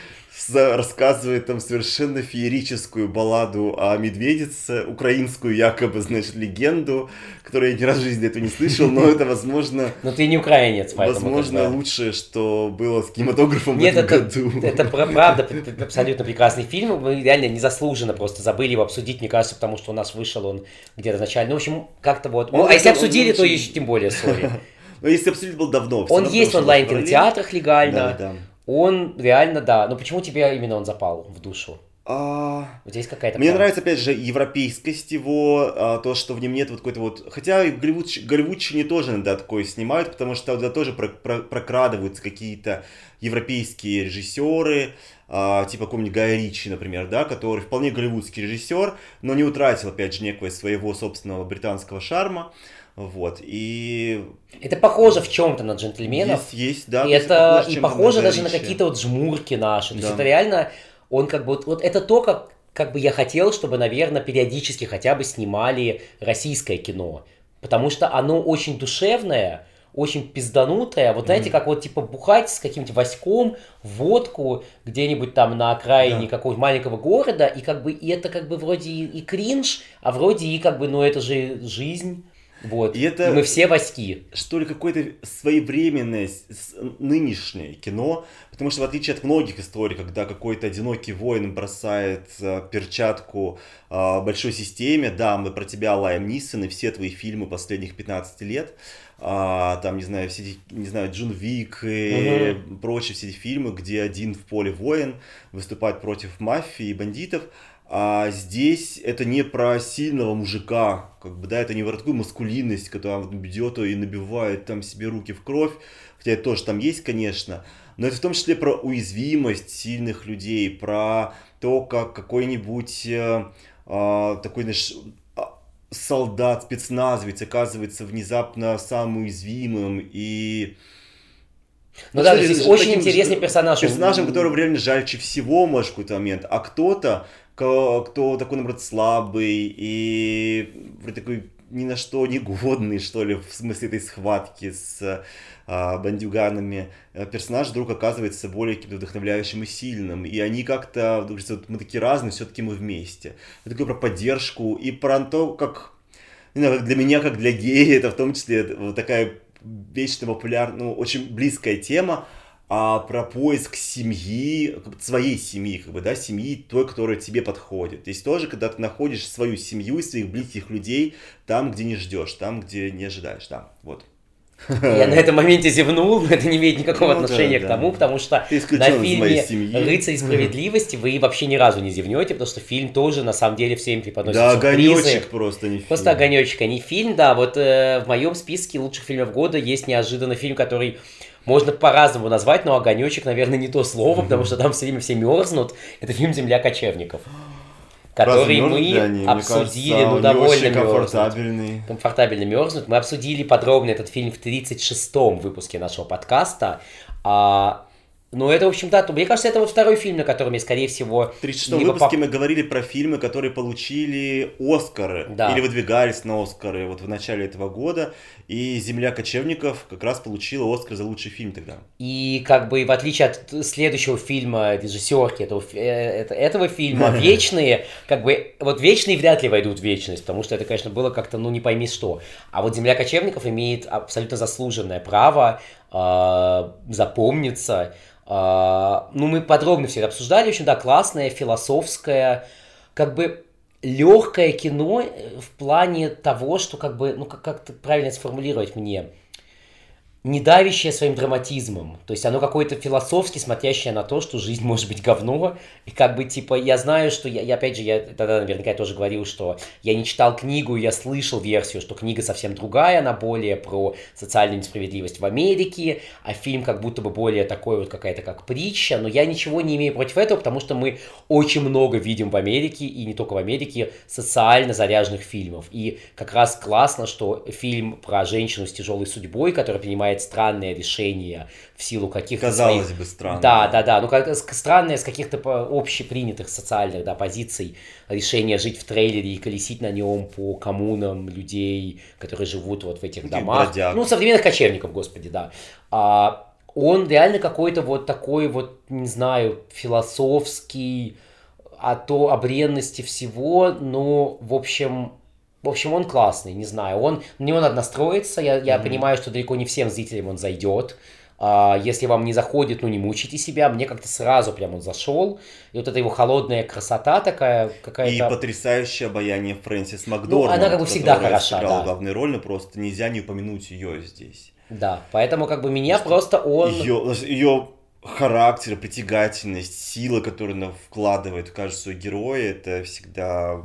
рассказывает там совершенно феерическую балладу о медведице, украинскую якобы, значит, легенду, которую я ни разу в жизни этого не слышал, но это, возможно... Но ты не украинец, поэтому... Возможно, лучшее, что было с кинематографом Нет, в этом это, году. это правда абсолютно прекрасный фильм, мы реально незаслуженно просто забыли его обсудить, мне кажется, потому что у нас вышел он где-то начально. Ну, в общем, как-то вот... Ну, а если обсудили, то еще тем более, сори. Ну, если обсудили, был давно. Он есть в онлайн-кинотеатрах легально. Да, да он реально, да. Но почему тебе именно он запал в душу? А... Вот здесь какая-то... Мне нравится, опять же, европейскость его, а, то, что в нем нет вот какой-то вот... Хотя и Голливуд, голливудчине тоже иногда такое снимают, потому что туда тоже про, про, прокрадываются какие-то европейские режиссеры, а, типа какого-нибудь Гая Ричи, например, да, который вполне голливудский режиссер, но не утратил, опять же, некого своего собственного британского шарма. Вот, и... Это похоже в чем-то на джентльменов. Есть, есть да. И это похоже, и похоже даже на какие-то вот жмурки наши. Да. То есть это реально, он как бы, вот, это то, как, как бы я хотел, чтобы, наверное, периодически хотя бы снимали российское кино. Потому что оно очень душевное, очень пизданутая. Вот знаете, mm-hmm. как вот типа бухать с каким-то Васьком водку где-нибудь там на окраине да. какого-то маленького города, и как бы и это как бы вроде и, и кринж, а вроде и как бы, ну это же жизнь. Вот. И это... И мы все Васьки. Что ли, какое-то своевременное нынешнее кино, потому что в отличие от многих историй, когда какой-то одинокий воин бросает э, перчатку э, большой системе, да, мы про тебя, Лайм Нисон, и все твои фильмы последних 15 лет, а, там, не знаю, все эти, не знаю, Джун Вик и угу. прочие все эти фильмы, где один в поле воин выступает против мафии и бандитов, а здесь это не про сильного мужика, как бы, да, это не про такую маскулинность, которая бьет и набивает там себе руки в кровь, хотя это тоже там есть, конечно, но это в том числе про уязвимость сильных людей, про то, как какой-нибудь э, э, такой, знаешь, а, солдат, спецназовец оказывается внезапно самым уязвимым и ну, ну да, здесь очень интересный персонаж. Персонажем, которого реально жальче всего, может, в какой-то момент. А кто-то, кто такой, наоборот, слабый и такой ни на что не годный, что ли, в смысле этой схватки с а, бандюганами, э, персонаж вдруг оказывается более каким-то вдохновляющим и сильным. И они как-то, вот мы такие разные, все-таки мы вместе. Это такое про поддержку и про то, как, не знаю, для меня, как для гея, это в том числе вот такая вечно популярная, ну, очень близкая тема, а про поиск семьи, своей семьи, как бы, да, семьи той, которая тебе подходит. Здесь тоже, когда ты находишь свою семью и своих близких людей там, где не ждешь, там, где не ожидаешь, да, вот. Я на этом моменте зевнул, но это не имеет никакого ну, отношения да, к тому, да. потому что на фильме «Рыцарь справедливости» вы вообще ни разу не зевнете, потому что фильм тоже на самом деле всем преподносит Да, огонечек просто, не фильм. Просто огонечек, а не фильм, да. Вот э, в моем списке лучших фильмов года есть неожиданно фильм, который можно по-разному назвать, но огонечек, наверное, не то слово, потому что там все время все мерзнут. Это фильм «Земля кочевников» который мы они? обсудили, кажется, ну, довольно комфортабельный. Комфортабельно мерзнут. Мы обсудили подробно этот фильм в 36-м выпуске нашего подкаста. А, ну, это, в общем, да, мне кажется, это вот второй фильм, на котором я, скорее всего... В 36 выпуске поп... мы говорили про фильмы, которые получили Оскары, да. или выдвигались на Оскары вот в начале этого года, и «Земля кочевников» как раз получила Оскар за лучший фильм тогда. И как бы в отличие от следующего фильма режиссерки этого, э, этого фильма, «Вечные», как бы, вот «Вечные» вряд ли войдут в вечность, потому что это, конечно, было как-то, ну, не пойми что. А вот «Земля кочевников» имеет абсолютно заслуженное право э, запомниться, а, ну, мы подробно все это обсуждали. В общем, да, классное, философское, как бы легкое кино э, в плане того, что как бы, ну, как, как правильно сформулировать мне, не давящее своим драматизмом. То есть оно какое-то философски смотрящее на то, что жизнь может быть говно. И как бы, типа, я знаю, что... Я, я опять же, я тогда наверняка тоже говорил, что я не читал книгу, я слышал версию, что книга совсем другая, она более про социальную несправедливость в Америке, а фильм как будто бы более такой вот какая-то как притча. Но я ничего не имею против этого, потому что мы очень много видим в Америке, и не только в Америке, социально заряженных фильмов. И как раз классно, что фильм про женщину с тяжелой судьбой, которая принимает принимает странные решения в силу каких-то Казалось своих... бы, странно. Да, да, да, ну как странные с каких-то общепринятых социальных да, позиций решение жить в трейлере и колесить на нем по коммунам людей, которые живут вот в этих Таких домах. бродяг. Ну, современных кочевников, господи, да. А, он реально какой-то вот такой вот, не знаю, философский, а то о бренности всего, но, в общем, в общем, он классный, не знаю, он, на него надо настроиться, я, я понимаю, что далеко не всем зрителям он зайдет, а, если вам не заходит, ну не мучите себя, мне как-то сразу прям он зашел, и вот эта его холодная красота такая какая-то... И потрясающее обаяние Фрэнсис Макдорманд. она как бы всегда хороша, сыграла да. главную роль, но просто нельзя не упомянуть ее здесь. Да, поэтому как бы меня просто он... Ее, ее характер, притягательность, сила, которую она вкладывает в каждого своего героя, это всегда...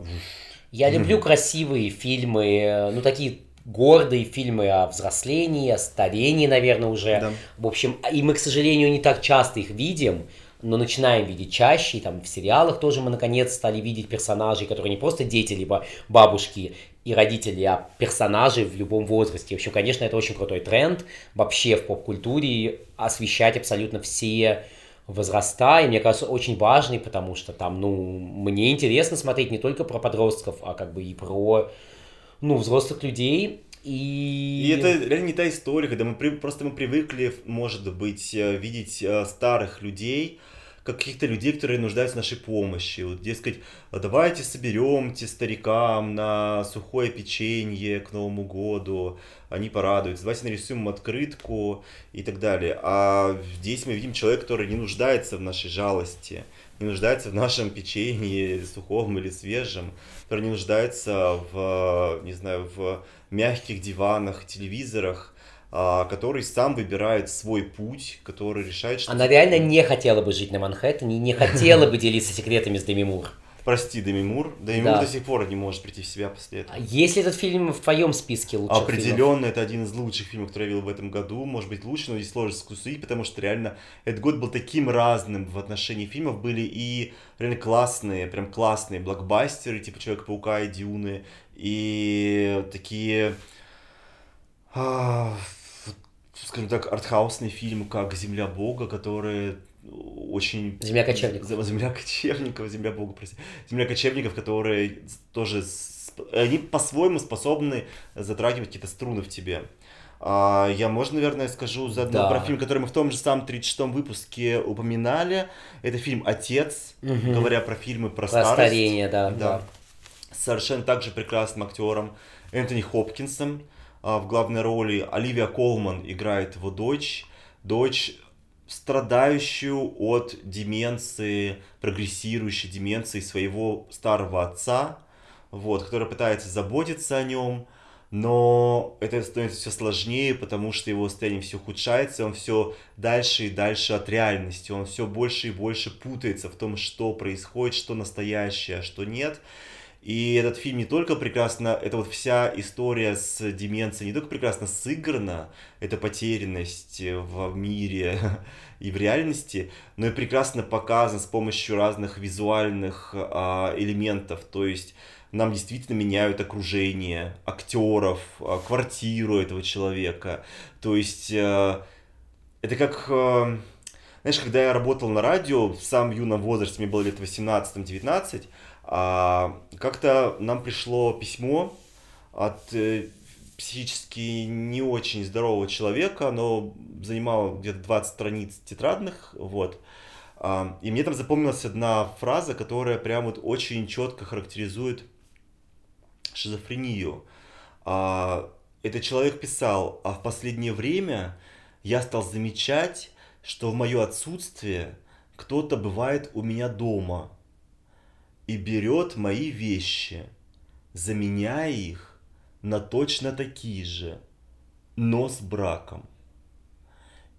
Я люблю красивые фильмы, э, ну такие гордые фильмы о взрослении, о старении, наверное, уже. Да. В общем, и мы, к сожалению, не так часто их видим, но начинаем видеть чаще, и там в сериалах тоже мы наконец стали видеть персонажей, которые не просто дети, либо бабушки и родители, а персонажи в любом возрасте. В общем, конечно, это очень крутой тренд вообще в поп-культуре освещать абсолютно все возраста, и мне кажется, очень важный, потому что там, ну, мне интересно смотреть не только про подростков, а как бы и про, ну, взрослых людей, и... И это реально не та история, когда мы при- просто мы привыкли, может быть, э, видеть э, старых людей, каких-то людей, которые нуждаются в нашей помощи. Вот, дескать, «А давайте соберемте старикам на сухое печенье к Новому году, они порадуются, давайте нарисуем им открытку и так далее. А здесь мы видим человека, который не нуждается в нашей жалости, не нуждается в нашем печенье сухом или свежем, который не нуждается в, не знаю, в мягких диванах, телевизорах, который сам выбирает свой путь, который решает, что... Она реально не хотела бы жить на Манхэттене, не хотела бы делиться секретами с Деми Мур. Прости, Деми Мур. Деми Да. Мур до сих пор не может прийти в себя после этого. А Есть ли этот фильм в твоем списке лучших фильмов? Определенно, это один из лучших фильмов, который я видел в этом году. Может быть, лучше, но здесь сложно скусить, потому что реально этот год был таким разным в отношении фильмов. Были и реально классные, прям классные блокбастеры, типа Человека-паука и Дюны, и такие, а, скажем так, артхаусные фильмы, как «Земля Бога», которые очень... «Земля кочевников». Земля кочевников, земля бога, прости. Земля кочевников, которые тоже, они по-своему способны затрагивать какие-то струны в тебе. А, я, можно, наверное, скажу заодно Да. про фильм, который мы в том же самом 36-м выпуске упоминали. Это фильм «Отец», Мгм. говоря про фильмы про, Про старость. старение, да, Да. да. Совершенно также прекрасным актером Энтони Хопкинсом в главной роли. Оливия Колман играет его дочь. Дочь страдающую от деменции, прогрессирующей деменции своего старого отца, вот, который пытается заботиться о нем, но это становится все сложнее, потому что его состояние все ухудшается, он все дальше и дальше от реальности, он все больше и больше путается в том, что происходит, что настоящее, а что нет. И этот фильм не только прекрасно, это вот вся история с деменцией не только прекрасно сыграна, эта потерянность в мире и в реальности, но и прекрасно показан с помощью разных визуальных а, элементов. То есть нам действительно меняют окружение, актеров, а, квартиру этого человека. То есть э, это как, э, знаешь, когда я работал на радио в самом юном возрасте, мне было лет 18-19, а, как-то нам пришло письмо от э, психически не очень здорового человека, но занимало где-то 20 страниц тетрадных, вот. А, И мне там запомнилась одна фраза, которая прям вот очень четко характеризует шизофрению. А, Этот человек писал, а в последнее время я стал замечать, что в мое отсутствие кто-то бывает у меня дома и берет мои вещи, заменяя их на точно такие же, но с браком.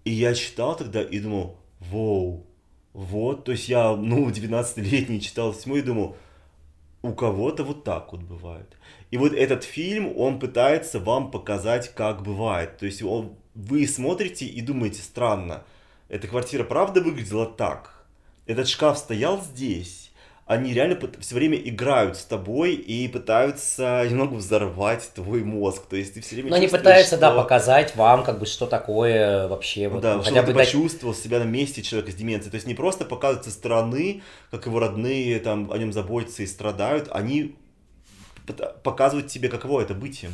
И я читал тогда и думал, воу, вот, то есть я, ну, 19-летний читал письмо и думал, у кого-то вот так вот бывает. И вот этот фильм, он пытается вам показать, как бывает. То есть он, вы смотрите и думаете, странно, эта квартира правда выглядела так? Этот шкаф стоял здесь, они реально все время играют с тобой и пытаются немного взорвать твой мозг. То есть ты все время Но они пытаются, что... да, показать вам, как бы, что такое вообще. Вот, да, ну, хотя бы ты почувствовал себя на месте человека с деменцией. То есть не просто показывают со стороны, как его родные там о нем заботятся и страдают, они показывают тебе, каково это быть им.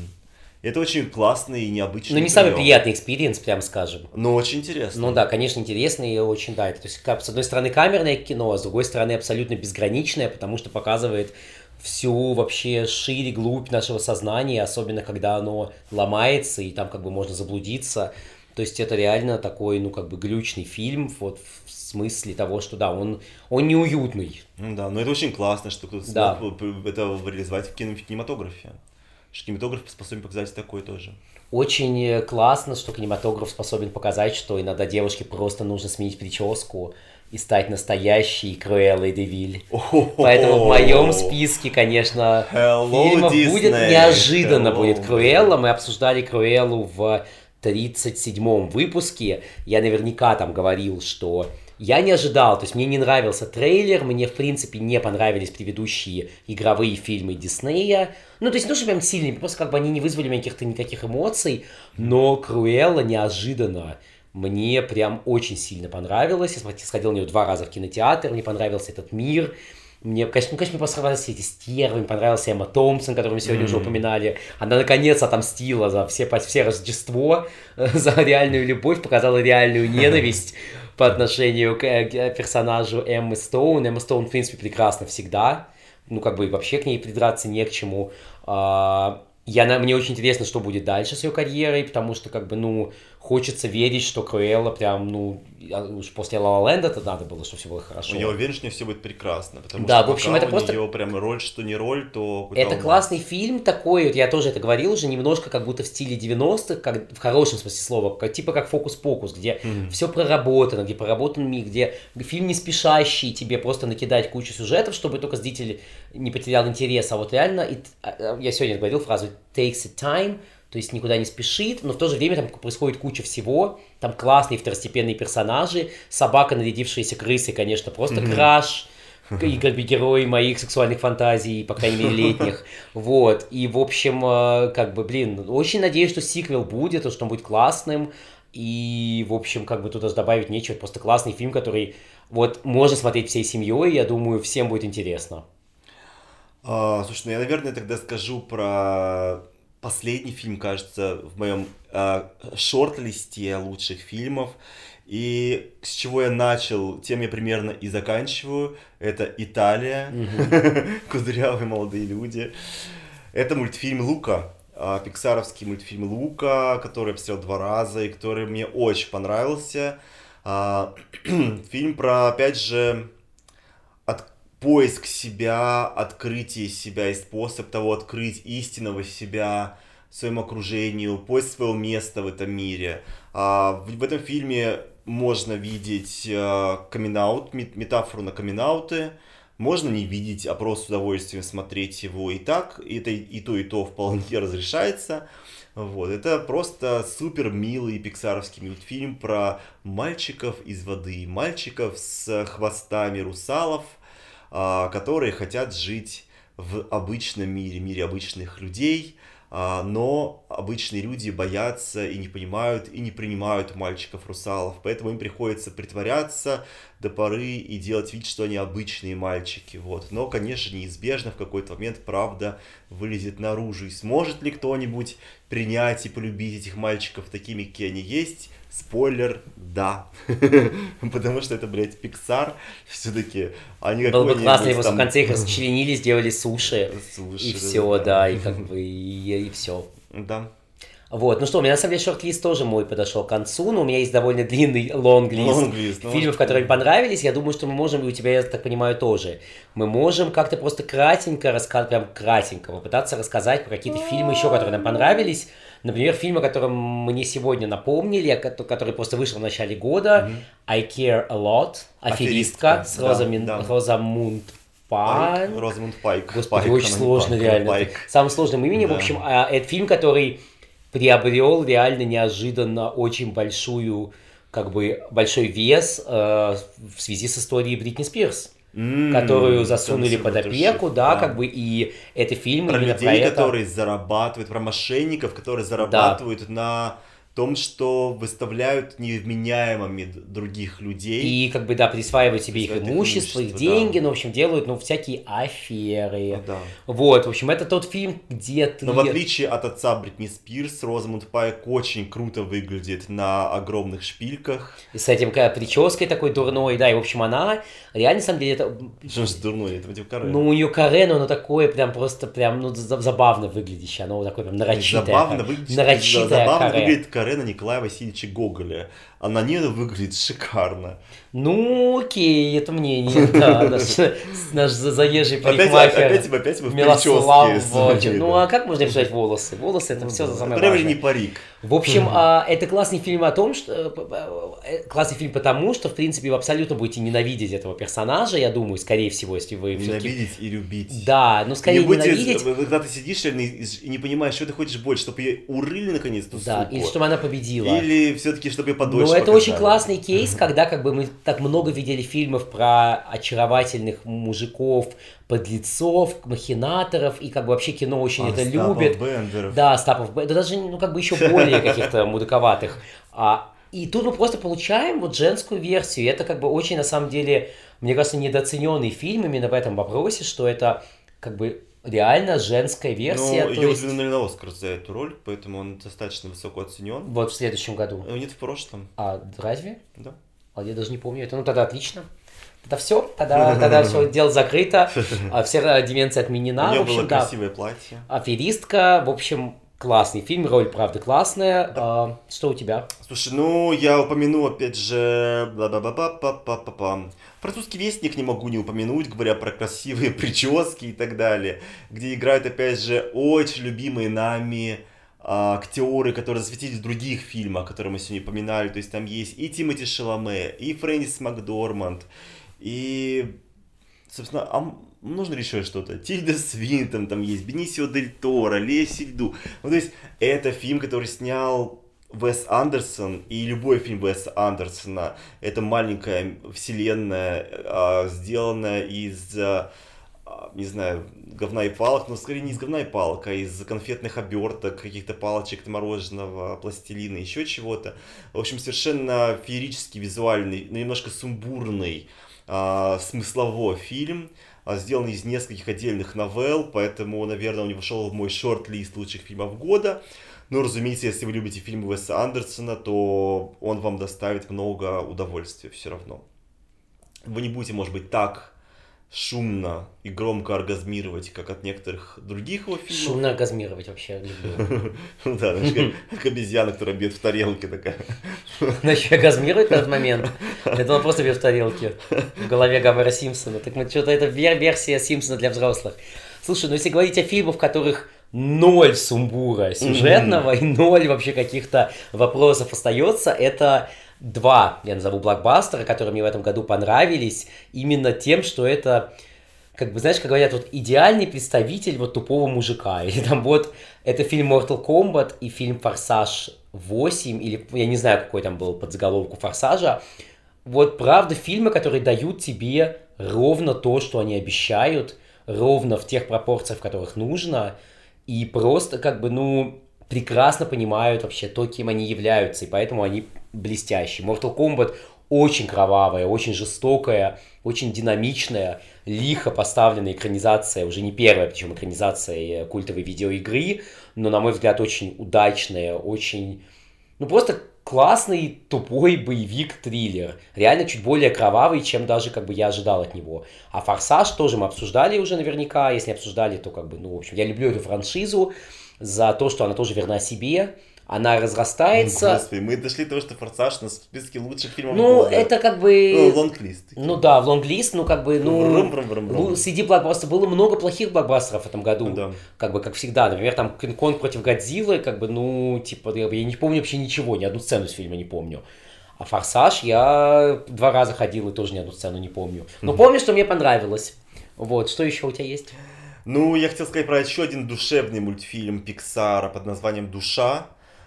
Это очень классный и необычный. Ну, не прием. самый приятный experience, прям скажем. Но очень интересно. Ну да, конечно, интересно и очень, да. То есть, как, с одной стороны, камерное кино, а с другой стороны, абсолютно безграничное, потому что показывает всю вообще шире, глубь нашего сознания, особенно когда оно ломается, и там как бы можно заблудиться. То есть это реально такой, ну, как бы глючный фильм, вот в смысле того, что да, он, он неуютный. Ну да, но это очень классно, что кто-то да. смог это реализовать в кинематографе что кинематограф способен показать такое тоже. Очень классно, что кинематограф способен показать, что иногда девушке просто нужно сменить прическу и стать настоящей Круэллой Девиль. Поэтому в моем списке, конечно, Hello, фильмов Disney. будет неожиданно Hello. будет Круэлла. Мы обсуждали Круэллу в 37-м выпуске. Я наверняка там говорил, что я не ожидал, то есть мне не нравился трейлер, мне в принципе не понравились предыдущие игровые фильмы Диснея. Ну, то есть, ну, что прям сильные, просто как бы они не вызвали у меня каких-то никаких эмоций, но Круэлла неожиданно мне прям очень сильно понравилось. Я сходил на нее два раза в кинотеатр, мне понравился этот мир. Мне, конечно, ну, конечно, мне понравились эти стервы, мне понравился Эмма Томпсон, которую мы сегодня mm-hmm. уже упоминали. Она наконец отомстила за все, все Рождество, за реальную любовь, показала реальную ненависть по отношению к, э, к персонажу Эммы Стоун. Эмма Стоун, в принципе, прекрасна всегда. Ну, как бы вообще к ней придраться не к чему. А, я, мне очень интересно, что будет дальше с ее карьерой, потому что, как бы, ну, хочется верить, что Круэлла прям, ну, уж после Ла Ленда это надо было, чтобы все было хорошо. Я уверен, что у нее все будет прекрасно, потому да, что в общем, это у просто... нее прям роль, что не роль, то... Это классный фильм такой, вот я тоже это говорил уже, немножко как будто в стиле 90-х, как, в хорошем смысле слова, как, типа как фокус-покус, где mm-hmm. все проработано, где проработан миг, где фильм не спешащий тебе просто накидать кучу сюжетов, чтобы только зритель не потерял интерес, а вот реально, it, а, я сегодня говорил фразу «takes a time», то есть никуда не спешит, но в то же время там происходит куча всего, там классные второстепенные персонажи, собака, нарядившаяся крысой, конечно, просто mm-hmm. краш, и как бы герой моих сексуальных фантазий, по крайней мере, летних. Вот. И, в общем, э, как бы, блин, очень надеюсь, что сиквел будет, что он будет классным. И, в общем, как бы тут даже добавить нечего. Просто классный фильм, который вот можно смотреть всей семьей. Я думаю, всем будет интересно. А, слушай, ну я, наверное, тогда скажу про последний фильм, кажется, в моем э, шорт-листе лучших фильмов. И с чего я начал, тем я примерно и заканчиваю. Это Италия, кудрявые молодые люди. Это мультфильм Лука, э, пиксаровский мультфильм Лука, который я посмотрел два раза и который мне очень понравился. Э, фильм про, опять же, поиск себя, открытие себя и способ того открыть истинного себя своему окружению, поиск своего места в этом мире. А, в, в этом фильме можно видеть камин метафору на камин можно не видеть, а просто с удовольствием смотреть его и так, и, это, и то, и то вполне разрешается. Вот, это просто супер милый пиксаровский мультфильм про мальчиков из воды, мальчиков с хвостами русалов – а, которые хотят жить в обычном мире, мире обычных людей, а, но обычные люди боятся и не понимают и не принимают мальчиков-русалов, поэтому им приходится притворяться до поры и делать вид, что они обычные мальчики, вот. Но, конечно, неизбежно в какой-то момент правда вылезет наружу, и сможет ли кто-нибудь принять и полюбить этих мальчиков такими, какие они есть, Спойлер, да. Потому что это, блядь, Pixar. Все-таки они Было бы классно, если там... в конце их расчленили, сделали суши. Суши. И все, да, и как бы, и, и все. Да. Вот, ну что, у меня на самом деле шорт-лист тоже мой подошел к концу, но у меня есть довольно длинный лонг-лист long фильмов, которые мне понравились. Я думаю, что мы можем, и у тебя, я так понимаю, тоже. Мы можем как-то просто кратенько рассказать, прям кратенько попытаться рассказать про какие-то фильмы еще, которые нам понравились. Например, фильм, о котором мне сегодня напомнили, который просто вышел в начале года, mm-hmm. I Care A Lot, аферистка, аферистка с Розамин, да, да. Розамунд Пайн. Розамунд Пайк. Господи, Пайк, очень сложно, Пайк, реально. Пайк. Самым сложным именем. Да. В общем, а, это фильм, который приобрел реально неожиданно очень большую, как бы, большой вес э, в связи с историей Бритни Спирс. М, которую засунули под опеку, да, как бы, и это фильм Про людей, про это. которые зарабатывают, про мошенников, которые зарабатывают на том, что выставляют невменяемыми других людей. И как бы, да, присваивают себе их Присваивают их имущество, их имущество, да. деньги, ну, в общем, делают, ну, всякие аферы. Ну да. Вот, в общем, это тот фильм, где ты... Но в отличие от отца Бритни Спирс, Розамунд Пайк очень круто выглядит на огромных шпильках. С этим ка- прической такой дурной, да, и, в общем, она реально, на самом деле, это... Что ж дурной, это Вадим Карен. Ну, у нее каре, но оно такое прям просто прям, ну, за- забавно выглядящее, оно такое прям нарочитое. Забавно выглядит, нарочитое забавно каре. выглядит Карена Николая Васильевича Гоголя, а на ней она выглядит шикарно. Ну, окей, это мнение, да, наш, наш за- заезжий парикмахер. опять, опять мы в прическе. Ну, а как можно рисовать волосы? Волосы это все Да, самое важное. не парик. В общем, а, это классный фильм о том, что... э, э, Классный фильм потому, что, в принципе, вы абсолютно будете ненавидеть этого персонажа, я думаю, скорее всего, если вы. Ненавидеть и любить. Да, ну, скорее ненавидеть. когда ты сидишь и, не понимаешь, что ты хочешь больше, чтобы ее урыли наконец-то, Да, или чтобы она победила. или все-таки, чтобы ее подольше Ну, это очень классный кейс, когда как бы мы так много видели фильмов про очаровательных мужиков, подлецов, махинаторов, и как бы вообще кино очень это Остапов любит. Бендеров. Да, Стапов, Б- да даже, ну, как бы еще более каких-то мудаковатых. А, и тут мы просто получаем вот женскую версию. И это как бы очень, на самом деле, мне кажется, недооцененный фильм именно в этом вопросе, что это как бы реально женская версия. Ну, ее есть на Оскар за эту роль, поэтому он достаточно высоко оценен. вот в следующем году. Э, Нет, в прошлом, А разве? да. А я даже не помню это. Ну тогда отлично. Тогда все, тогда, тогда все, дело закрыто, а, все э, деменция отменена. У в нее общем, было да. красивое платье. Аферистка, в общем, классный фильм, роль правда классная. А, что у тебя? Слушай, ну, я упомяну, опять же, бла-ба-ба-ба-па-па-па-пам. Французский вестник не могу не упомянуть, говоря про красивые прически и так далее, где играют, опять же, очень любимые нами а, актеры, которые засветились в других фильмах, которые мы сегодня упоминали. То есть там есть и Тимоти Шаломе, и Фрэнсис Макдорманд, и, собственно, нужно еще что-то? Тильда Свинтон там есть, Бенисио Дель Торо, Лея Сельду. Ну, то есть это фильм, который снял Уэс Андерсон, и любой фильм Уэса Андерсона, это маленькая вселенная, а, сделанная из, а, а, не знаю, говна и палок, но скорее не из говна и палок, а из конфетных оберток, каких-то палочек мороженого, пластилина, еще чего-то. В общем, совершенно феерический, визуальный, но немножко сумбурный, смыслово фильм, а, сделанный из нескольких отдельных новелл, поэтому, наверное, он не вошел в мой шорт-лист лучших фильмов года. Но, разумеется, если вы любите фильмы Уэса Андерсона, то он вам доставит много удовольствия все равно. Вы не будете, может быть, так шумно и громко оргазмировать, как от некоторых других его фильмов. Шумно оргазмировать вообще. Ну Да, как, обезьяна, которая бьет в тарелке такая. Она еще оргазмирует в этот момент. Это он просто бьет в тарелке в голове Гомера Симпсона. Так мы что-то это вер- версия Симпсона для взрослых. Слушай, ну если говорить о фильмах, в которых ноль сумбура сюжетного и ноль вообще каких-то вопросов остается, это два, я назову, блокбастера, которые мне в этом году понравились, именно тем, что это как бы, знаешь, как говорят, вот идеальный представитель вот тупого мужика. Или там вот, это фильм Mortal Kombat и фильм Форсаж 8, или я не знаю, какой там был подзаголовку Форсажа. Вот правда фильмы, которые дают тебе ровно то, что они обещают, ровно в тех пропорциях, в которых нужно, и просто как бы, ну, прекрасно понимают вообще то, кем они являются, и поэтому они блестящие. Mortal Kombat очень кровавая, очень жестокая, очень динамичная, лихо поставленная экранизация, уже не первая, причем экранизация культовой видеоигры, но, на мой взгляд, очень удачная, очень, ну, просто классный, тупой боевик-триллер. Реально чуть более кровавый, чем даже как бы я ожидал от него. А «Форсаж» тоже мы обсуждали уже наверняка. Если не обсуждали, то как бы, ну, в общем, я люблю эту франшизу за то, что она тоже верна себе. Она разрастается. Господи, мы дошли до того, что «Форсаж» на списке лучших фильмов Ну, года. это как Ну, бы... лонг-лист. Ну да, в лонг-лист, ну как бы, ну... Брум-брум-брум-брум. ну, среди блокбастеров было много плохих блокбастеров в этом году. Ну да. Как бы, как всегда. Например, там Кинг-Конг против Годзиллы, как бы, ну, типа, я я не помню вообще ничего, ни одну сцену из фильма не помню. А «Форсаж» я два раза ходил и тоже ни одну сцену не помню. Но помню, что мне понравилось. Вот, что еще у тебя есть? Ну, я хотел сказать про еще один душевный мультфильм Пиксара под названием «Душа».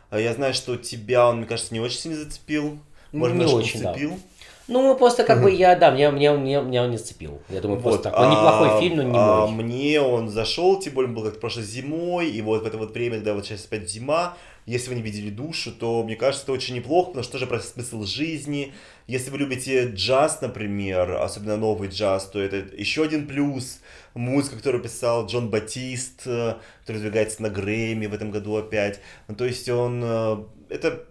А Я знаю, что тебя он, мне кажется, не очень сильно зацепил. Может, Не очень, да. уцепил. Ну, просто как бы я, да, меня, меня, меня, меня он не зацепил. Я думаю, Вот, просто такой неплохой а- фильм, но не а мой. мне он зашел, тем более он был как прошлой зимой, и вот в это вот время, когда вот сейчас опять зима, если вы не видели душу, то мне кажется, это очень неплохо, потому что тоже про смысл жизни. Если вы любите джаз, например, особенно новый джаз, то это еще один плюс. Музыка, которую писал Джон Батист, э, который двигается на Грэмми в этом году опять. Ну, то есть он... э, Это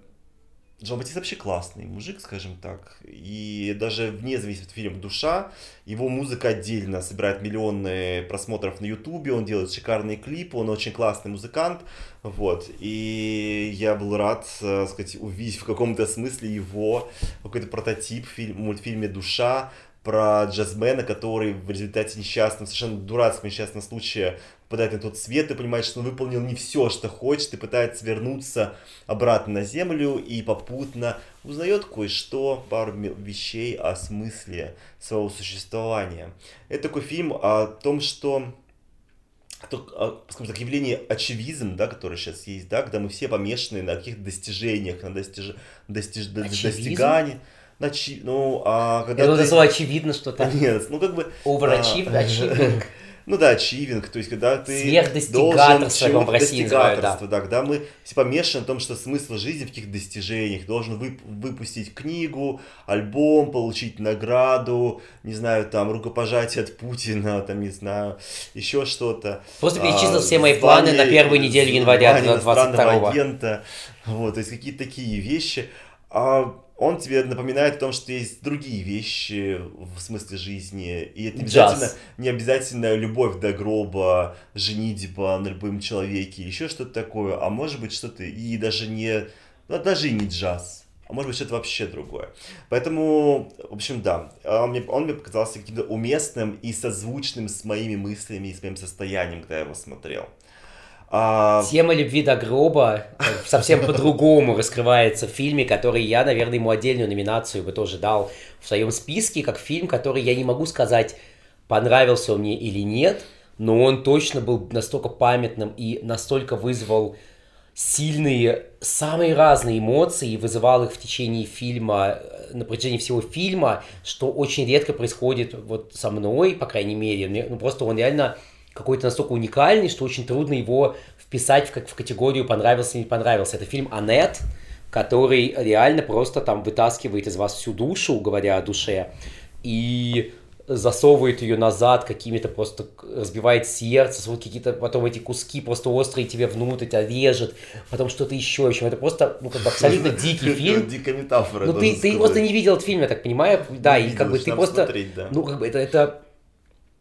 Джон Батист вообще классный мужик, скажем так. И даже вне зависимости от фильма «Душа», его музыка отдельно собирает миллионы просмотров на Ютубе, он делает шикарные клипы, он очень классный музыкант. Вот. И я был рад, э, сказать, увидеть в каком-то смысле его какой-то прототип в мультфильме «Душа», про джазмена, который в результате несчастного, совершенно дурацкого несчастного случая попадает на тот свет и понимает, что он выполнил не все, что хочет, и пытается вернуться обратно на землю и попутно узнает кое-что, пару вещей о смысле своего существования. Это такой фильм о том, что то, а, скажем так, явление очевизм, да, который сейчас есть, да, когда мы все помешаны на каких-то достижениях, на достиж... достиж... до- Очевизм? достигании. На чи- Ну, а когда думаю, ты- это слово очевидно что-то. Нет, ну как бы... Overachieve, а, achieving. Ну да, ачивинг, то есть когда ты Сверхдостигаторство, должен в России называют, да. достигаторство, да, когда мы все помешаны на том, что смысл жизни в каких-то достижениях, должен вып- выпустить книгу, альбом, получить награду, не знаю, там, рукопожатие от Путина, там, не знаю, еще что-то. Просто А, перечислил все мои планы на первую неделю января звание иностранного 22 агента, вот, то есть какие-то такие вещи. А он тебе напоминает о том, что есть другие вещи в смысле жизни, и это не обязательно, не обязательно любовь до гроба, женитьба на любом человеке, еще что-то такое, а может быть что-то и даже не, ну, даже и не джаз, а может быть что-то вообще другое. Поэтому, в общем, да, а мне- он мне показался каким-то уместным и созвучным с моими мыслями и с моим состоянием, когда я его смотрел. А, Тема любви до гроба совсем по-другому раскрывается в фильме, который я, наверное, ему отдельную номинацию бы тоже дал в своем списке, как фильм, который я не могу сказать, понравился он мне или нет, но он точно был настолько памятным и настолько вызвал сильные, самые разные эмоции и вызывал их в течение фильма, э, на протяжении всего фильма, что очень редко происходит вот со мной, по крайней мере. Мне- Ну, просто он реально какой-то настолько уникальный, что очень трудно его вписать в, как, в категорию понравился или не понравился. Это фильм «Анет», который реально просто там вытаскивает из вас всю душу, говоря о душе, и засовывает ее назад какими-то просто разбивает сердце, вот какие-то потом эти куски просто острые тебе внутрь тебя режет, потом что-то еще, в общем, это просто ну, как бы абсолютно дикий фильм. Дикая метафора. Ну ты, ты просто не видел этот фильм, я так понимаю, да, Не и как бы ты просто, да. ну как бы это, это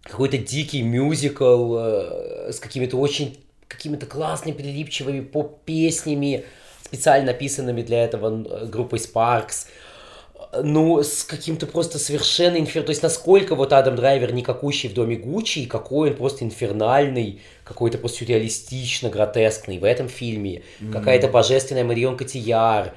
какой-то дикий мюзикл э, с какими-то очень, какими-то классными прилипчивыми поп-песнями, специально написанными для этого э, группой Sparks, ну, с каким-то просто совершенно инфер... То есть, насколько вот Адам Драйвер никакущий в доме Гуччи, и какой он просто инфернальный, какой-то просто сюрреалистично гротескный в этом фильме. Какая-то божественная Марион Котияр.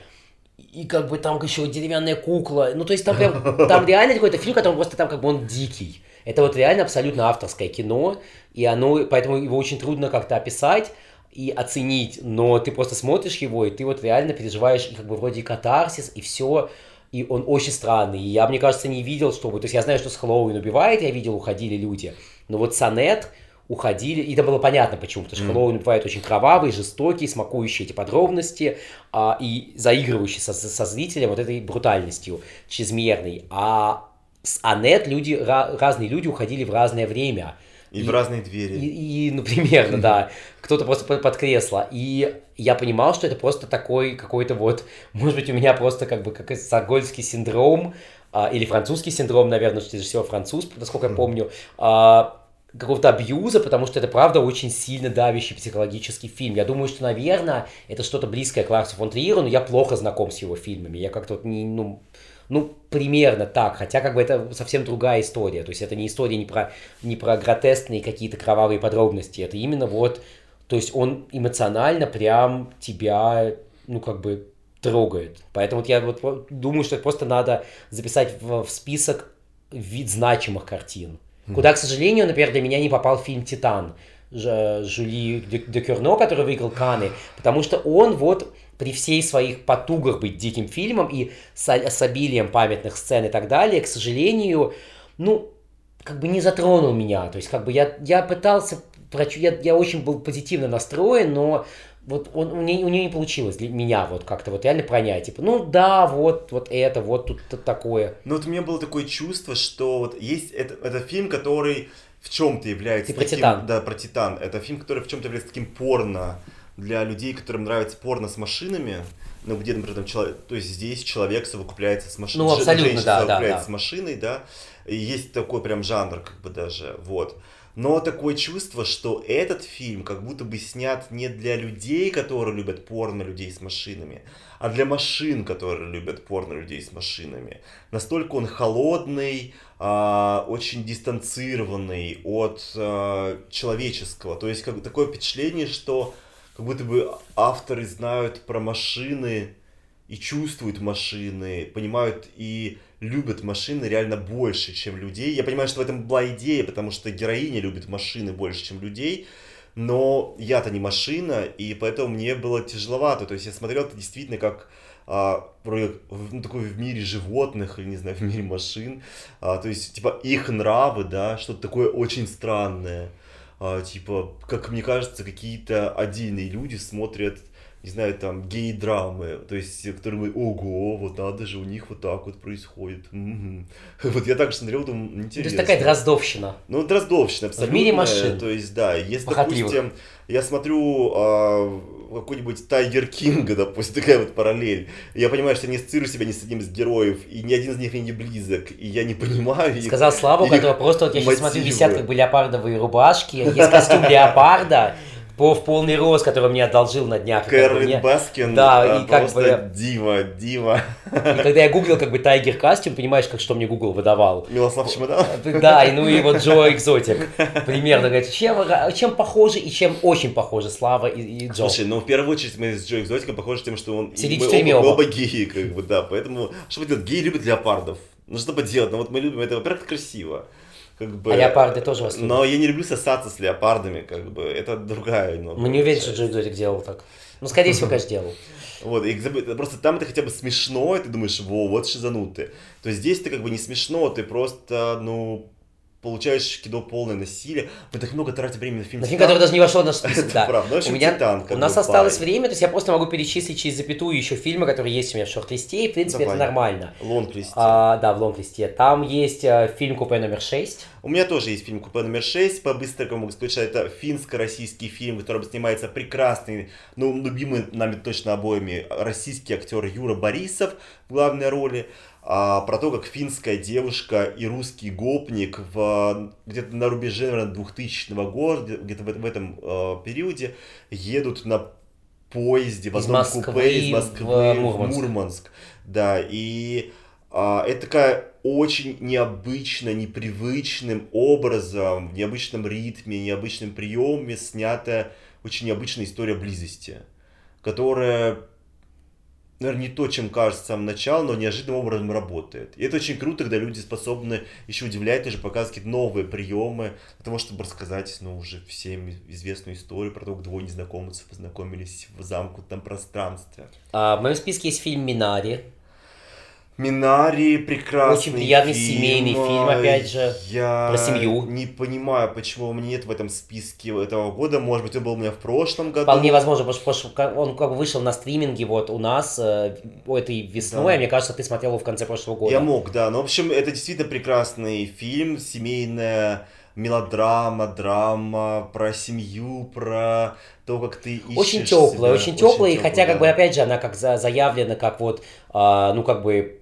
И как бы там еще деревянная кукла. Ну, то есть там прям, там реально какой-то фильм, который просто там как бы он дикий. Это вот реально абсолютно авторское кино, и оно, поэтому его очень трудно как-то описать и оценить, но ты просто смотришь его, и ты вот реально переживаешь, и как бы вроде и катарсис, и все, и он очень странный. И я, мне кажется, не видел, чтобы... То есть я знаю, что с Хэллоуин убивает, я видел, уходили люди. Но вот Сонет уходили, и это было понятно почему, потому что Хэллоуин бывает очень кровавый, жестокий, смакующий эти подробности а, и заигрывающий со, со зрителем вот этой брутальностью чрезмерной. А с Анет люди, ра- разные люди уходили в разное время. И в разные двери. И, и, ну, примерно, да. Кто-то просто под, кресло. И я понимал, что это просто такой какой-то вот, может быть, у меня просто как бы как саргольский синдром, а, или французский синдром, наверное, что это всего француз, насколько я помню, а, какого-то абьюза, потому что это, правда, очень сильно давящий психологический фильм. Я думаю, что, наверное, это что-то близкое к Ларсу фон Триеру, но я плохо знаком с его фильмами. Я как-то вот не, ну, ну, примерно так, хотя как бы это совсем другая история. То есть это не история не про, не про гротескные какие-то кровавые подробности, это именно вот, то есть он эмоционально прям тебя, ну, как бы трогает. Поэтому вот я вот думаю, что просто надо записать в, в список вид значимых картин. Куда, к сожалению, например, для меня не попал фильм «Титан», Жюли де, де Кюрно, который выиграл Каны, потому что он вот, при всей своих потугах быть диким фильмом и с, с обилием памятных сцен и так далее, к сожалению, ну, как бы не затронул меня. То есть, как бы я, я пытался, я, я очень был позитивно настроен, но вот он, у, нее, у нее не получилось для меня вот как-то вот реально пронять. Типа, ну да, вот, вот это, вот тут, тут такое. Ну вот у меня было такое чувство, что вот есть это, это фильм, который в чем-то является Ты таким, про Титан. Да, про Титан. Это фильм, который в чем-то является таким порно для людей, которым нравится порно с машинами. Ну, где, например, там человек, то есть здесь человек совокупляется с машиной. Ну, абсолютно, Женщина да, совокупляется да, с машиной, да. И есть такой прям жанр, как бы даже, вот. Но такое чувство, что этот фильм как будто бы снят не для людей, которые любят порно людей с машинами, а для машин, которые любят порно людей с машинами. Настолько он холодный, э, очень дистанцированный от э, человеческого. То есть как, такое впечатление, что как будто бы авторы знают про машины и чувствуют машины, понимают и любят машины реально больше, чем людей. Я понимаю, что в этом была идея, потому что героиня любит машины больше, чем людей, но я-то не машина, и поэтому мне было тяжеловато. То есть я смотрел это действительно как а, ну, такой в мире животных, или не знаю, в мире машин. А, то есть, типа, их нравы, да, что-то такое очень странное. А, типа, как мне кажется, какие-то отдельные люди смотрят не знаю, там, гей-драмы, то есть, которые мы, ого, вот надо же, у них вот так вот происходит. Вот я так смотрел, думаю, интересно. То есть такая дроздовщина. Ну, дроздовщина, абсолютно. В мире машин. То есть, да, если, допустим, я смотрю а, какой-нибудь Тайгер Кинга, допустим, такая вот параллель. Я понимаю, что я не ассоциирую себя ни с одним из героев, и ни один из них мне не близок, и я не понимаю их. Сказал Славу, которого просто вот я сейчас смотрю, висят как бы леопардовые рубашки, есть костюм леопарда, по, в полный рост, который мне одолжил на днях. Кэрол бы, Баскин, да, и как бы... Дима, Дима. И когда я гуглил как бы tiger костюм, понимаешь, как что мне Google выдавал? Милослав Чемодан? Да, и ну и вот Джо Экзотик. Примерно, говорит, чем, чем похожи и чем очень похожи Слава и, и Джо. Слушай, ну в первую очередь мы с Джо Экзотиком похожи тем, что он... Сидит мы в тюрьме оба. оба геи, как бы, да, поэтому... Что делать? Геи любят леопардов. Ну что поделать, ну вот мы любим это, во-первых, красиво как бы... А леопарды тоже вас любят. Но я не люблю сосаться с леопардами, как бы, это другая. Ну, Мы не уверены, что Джо Экзотик делал так. Ну, скорее всего, конечно, делал. Вот, и просто там это хотя бы смешно, и ты думаешь, во, вот шизанутые. То есть здесь ты как бы не смешно, ты просто, ну, получаешь кино полное насилие. Мы так много тратим времени на фильм На фильм, который даже не вошел в наш список, да. правда. У меня, Титан, у нас осталось время, то есть я просто могу перечислить через запятую еще фильмы, которые есть у меня в шорт-листе, и в принципе это нормально. Лонг-листе. А, да, в лонг-листе. Там есть а, фильм «Купе номер 6». У меня тоже есть фильм «Купе номер 6». По-быстрому могу сказать, что это финско-российский фильм, в котором снимается прекрасный, ну, любимый нами точно обоими российский актер Юра Борисов в главной роли а, про то, как финская девушка и русский гопник в, где-то на рубеже наверное, 2000 года, где-то в, в этом э, периоде, едут на поезде в одном Москвы купе из Москвы в Мурманск. в Мурманск. Да, и а, это такая очень необычно, непривычным образом, в необычном ритме, необычном приеме снятая очень необычная история близости, которая наверное, не то, чем кажется с самого но неожиданным образом работает. И это очень круто, когда люди способны еще удивлять, даже показывать какие-то новые приемы для того, чтобы рассказать, ну, уже всем известную историю про то, как двое незнакомцев познакомились в замкнутом пространстве. А, в моем списке есть фильм «Минари», Минари прекрасный Очень приятный фильм. семейный фильм, опять же, я про семью. не понимаю, почему у меня нет в этом списке этого года. Может быть, он был у меня в прошлом году. Вполне возможно, потому что он как бы вышел на стриминге вот у нас э, этой весной, да. а мне кажется, ты смотрел его в конце прошлого года. Я мог, да. Но, в общем, это действительно прекрасный фильм, семейная мелодрама, драма, про семью, про то, как ты ищешь Очень теплая, очень теплая, и хотя, да. как бы, опять же, она как заявлена, как вот, а, ну, как бы,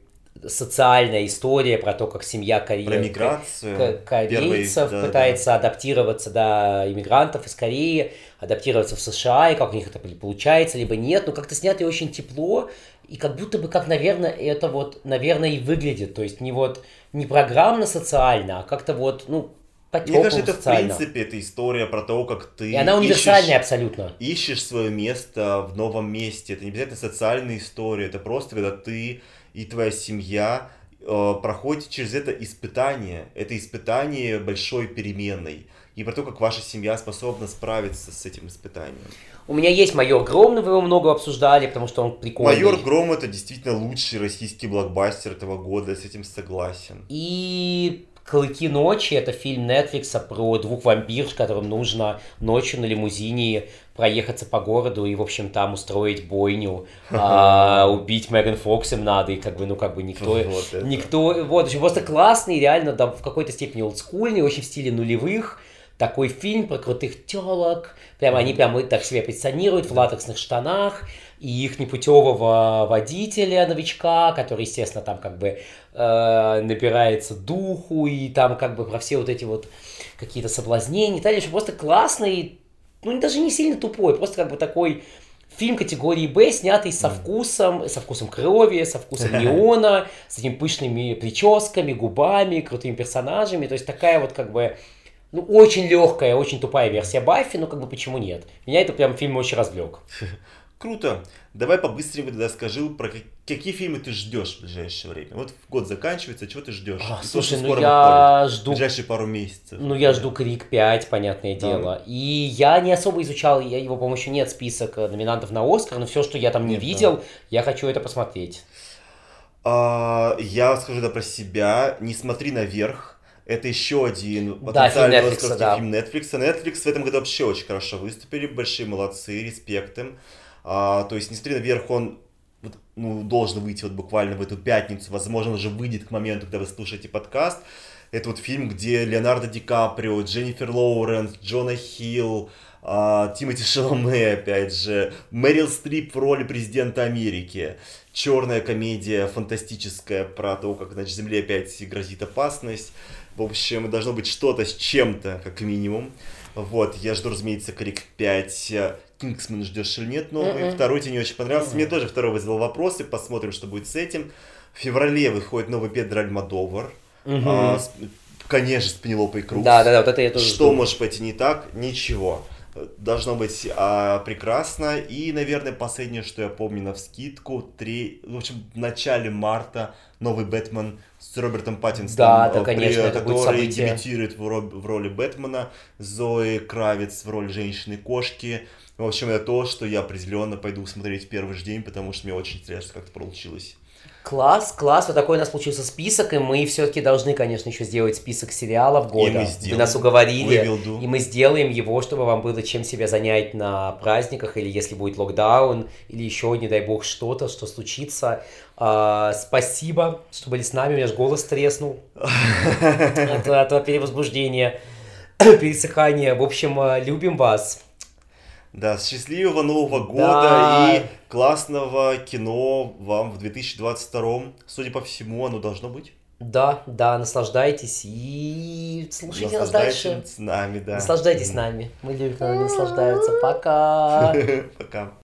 социальная история про то, как семья коре... про миграцию, корейцев первый, да, пытается да. адаптироваться до иммигрантов из Кореи, адаптироваться в США, и как у них это получается, либо нет, но как-то снято очень тепло, и как будто бы, как, наверное, это вот, наверное, и выглядит, то есть не вот, не программно-социально, а как-то вот, ну, мне кажется, это в принципе это история про то, как ты. И она универсальная ищешь, абсолютно. Ищешь свое место в новом месте. Это не обязательно социальная история, это просто когда ты и твоя семья э, проходите через это испытание. Это испытание большой переменной. и про то, как ваша семья способна справиться с этим испытанием. У меня есть «Майор Гром», но вы его много обсуждали, потому что он прикольный. «Майор Гром» — это действительно лучший российский блокбастер этого года, с этим согласен. И «Клыки ночи» — это фильм Netflix про двух вампирш, которым нужно ночью на лимузине проехаться по городу и, в общем, там устроить бойню, а, убить Меган Фокс им надо, и как бы, ну, как бы никто, вот никто, вот, очень просто классный, реально, да, в какой-то степени олдскульный, очень в стиле нулевых, такой фильм про крутых телок, прям они прям так себя позиционируют в латексных штанах, и их непутевого водителя, новичка, который, естественно, там как бы э, набирается духу, и там как бы про все вот эти вот какие-то соблазнения и так далее. Просто классный, ну даже не сильно тупой, просто как бы такой фильм категории Б, снятый со вкусом, со вкусом крови, со вкусом неона, с этими пышными прическами, губами, крутыми персонажами. То есть такая вот как бы ну, очень легкая, очень тупая версия Баффи, ну, как бы, почему нет? Меня это прям фильм очень развлек. Круто. Давай побыстрее тогда скажи, про какие фильмы ты ждешь в ближайшее время. Вот год заканчивается, чего ты ждешь? А, слушай, ну я выходит, жду... В ближайшие пару месяцев. Ну я жду Крик 5, понятное да. дело. И я не особо изучал, я, его, по-моему, еще нет список номинантов на Оскар, но все, что я там не нет, видел, да. я хочу это посмотреть. А, я скажу да про себя. Не смотри наверх это еще один потенциальный да, фильм Netflix, да. фильм Netflix. Netflix в этом году вообще очень хорошо выступили, большие молодцы, респект им. А, то есть «Не наверх» он ну, должен выйти вот буквально в эту пятницу, возможно, уже выйдет к моменту, когда вы слушаете подкаст. Это вот фильм, где Леонардо Ди Каприо, Дженнифер Лоуренс, Джона Хилл, а, Тимоти Шаломе, опять же, Мэрил Стрип в роли президента Америки. Черная комедия фантастическая про то, как значит, Земле опять грозит опасность. В общем, должно быть что-то с чем-то, как минимум. Вот, я жду, разумеется, Крик 5. Кингсман ждешь или нет новый. Mm-mm. Второй тебе не очень понравился. Mm-mm. Мне тоже второй вызвал вопросы. Посмотрим, что будет с этим. В феврале выходит новый Педро Альмадовар. Mm-hmm. А, с, конечно, с Пенелопой Круз. Да, да, да, вот это я тоже Что жду. может пойти не так? Ничего должно быть а, прекрасно. И, наверное, последнее, что я помню на вскидку, три, в общем, в начале марта новый Бэтмен с Робертом Паттинсоном, да, да, конечно, при, который дебютирует в, роли, в роли Бэтмена, Зои Кравец в роли женщины-кошки. В общем, это то, что я определенно пойду смотреть в первый же день, потому что мне очень интересно, как это получилось. Класс, класс, вот такой у нас получился список, и мы все-таки должны, конечно, еще сделать список сериалов года. И мы сделаем. Вы нас уговорили, и мы сделаем его, чтобы вам было чем себя занять на праздниках, или если будет локдаун, или еще, не дай бог, что-то, что случится. А, спасибо, что были с нами, у меня же голос треснул от, от перевозбуждения, пересыхания. В общем, любим вас. Да, счастливого Нового года да. и классного кино вам в 2022. Судя по всему, оно должно быть. Да, да, наслаждайтесь и слушайте нас дальше. с нами, да. Наслаждайтесь с нами. Мы любим, когда наслаждаются. Пока. Пока.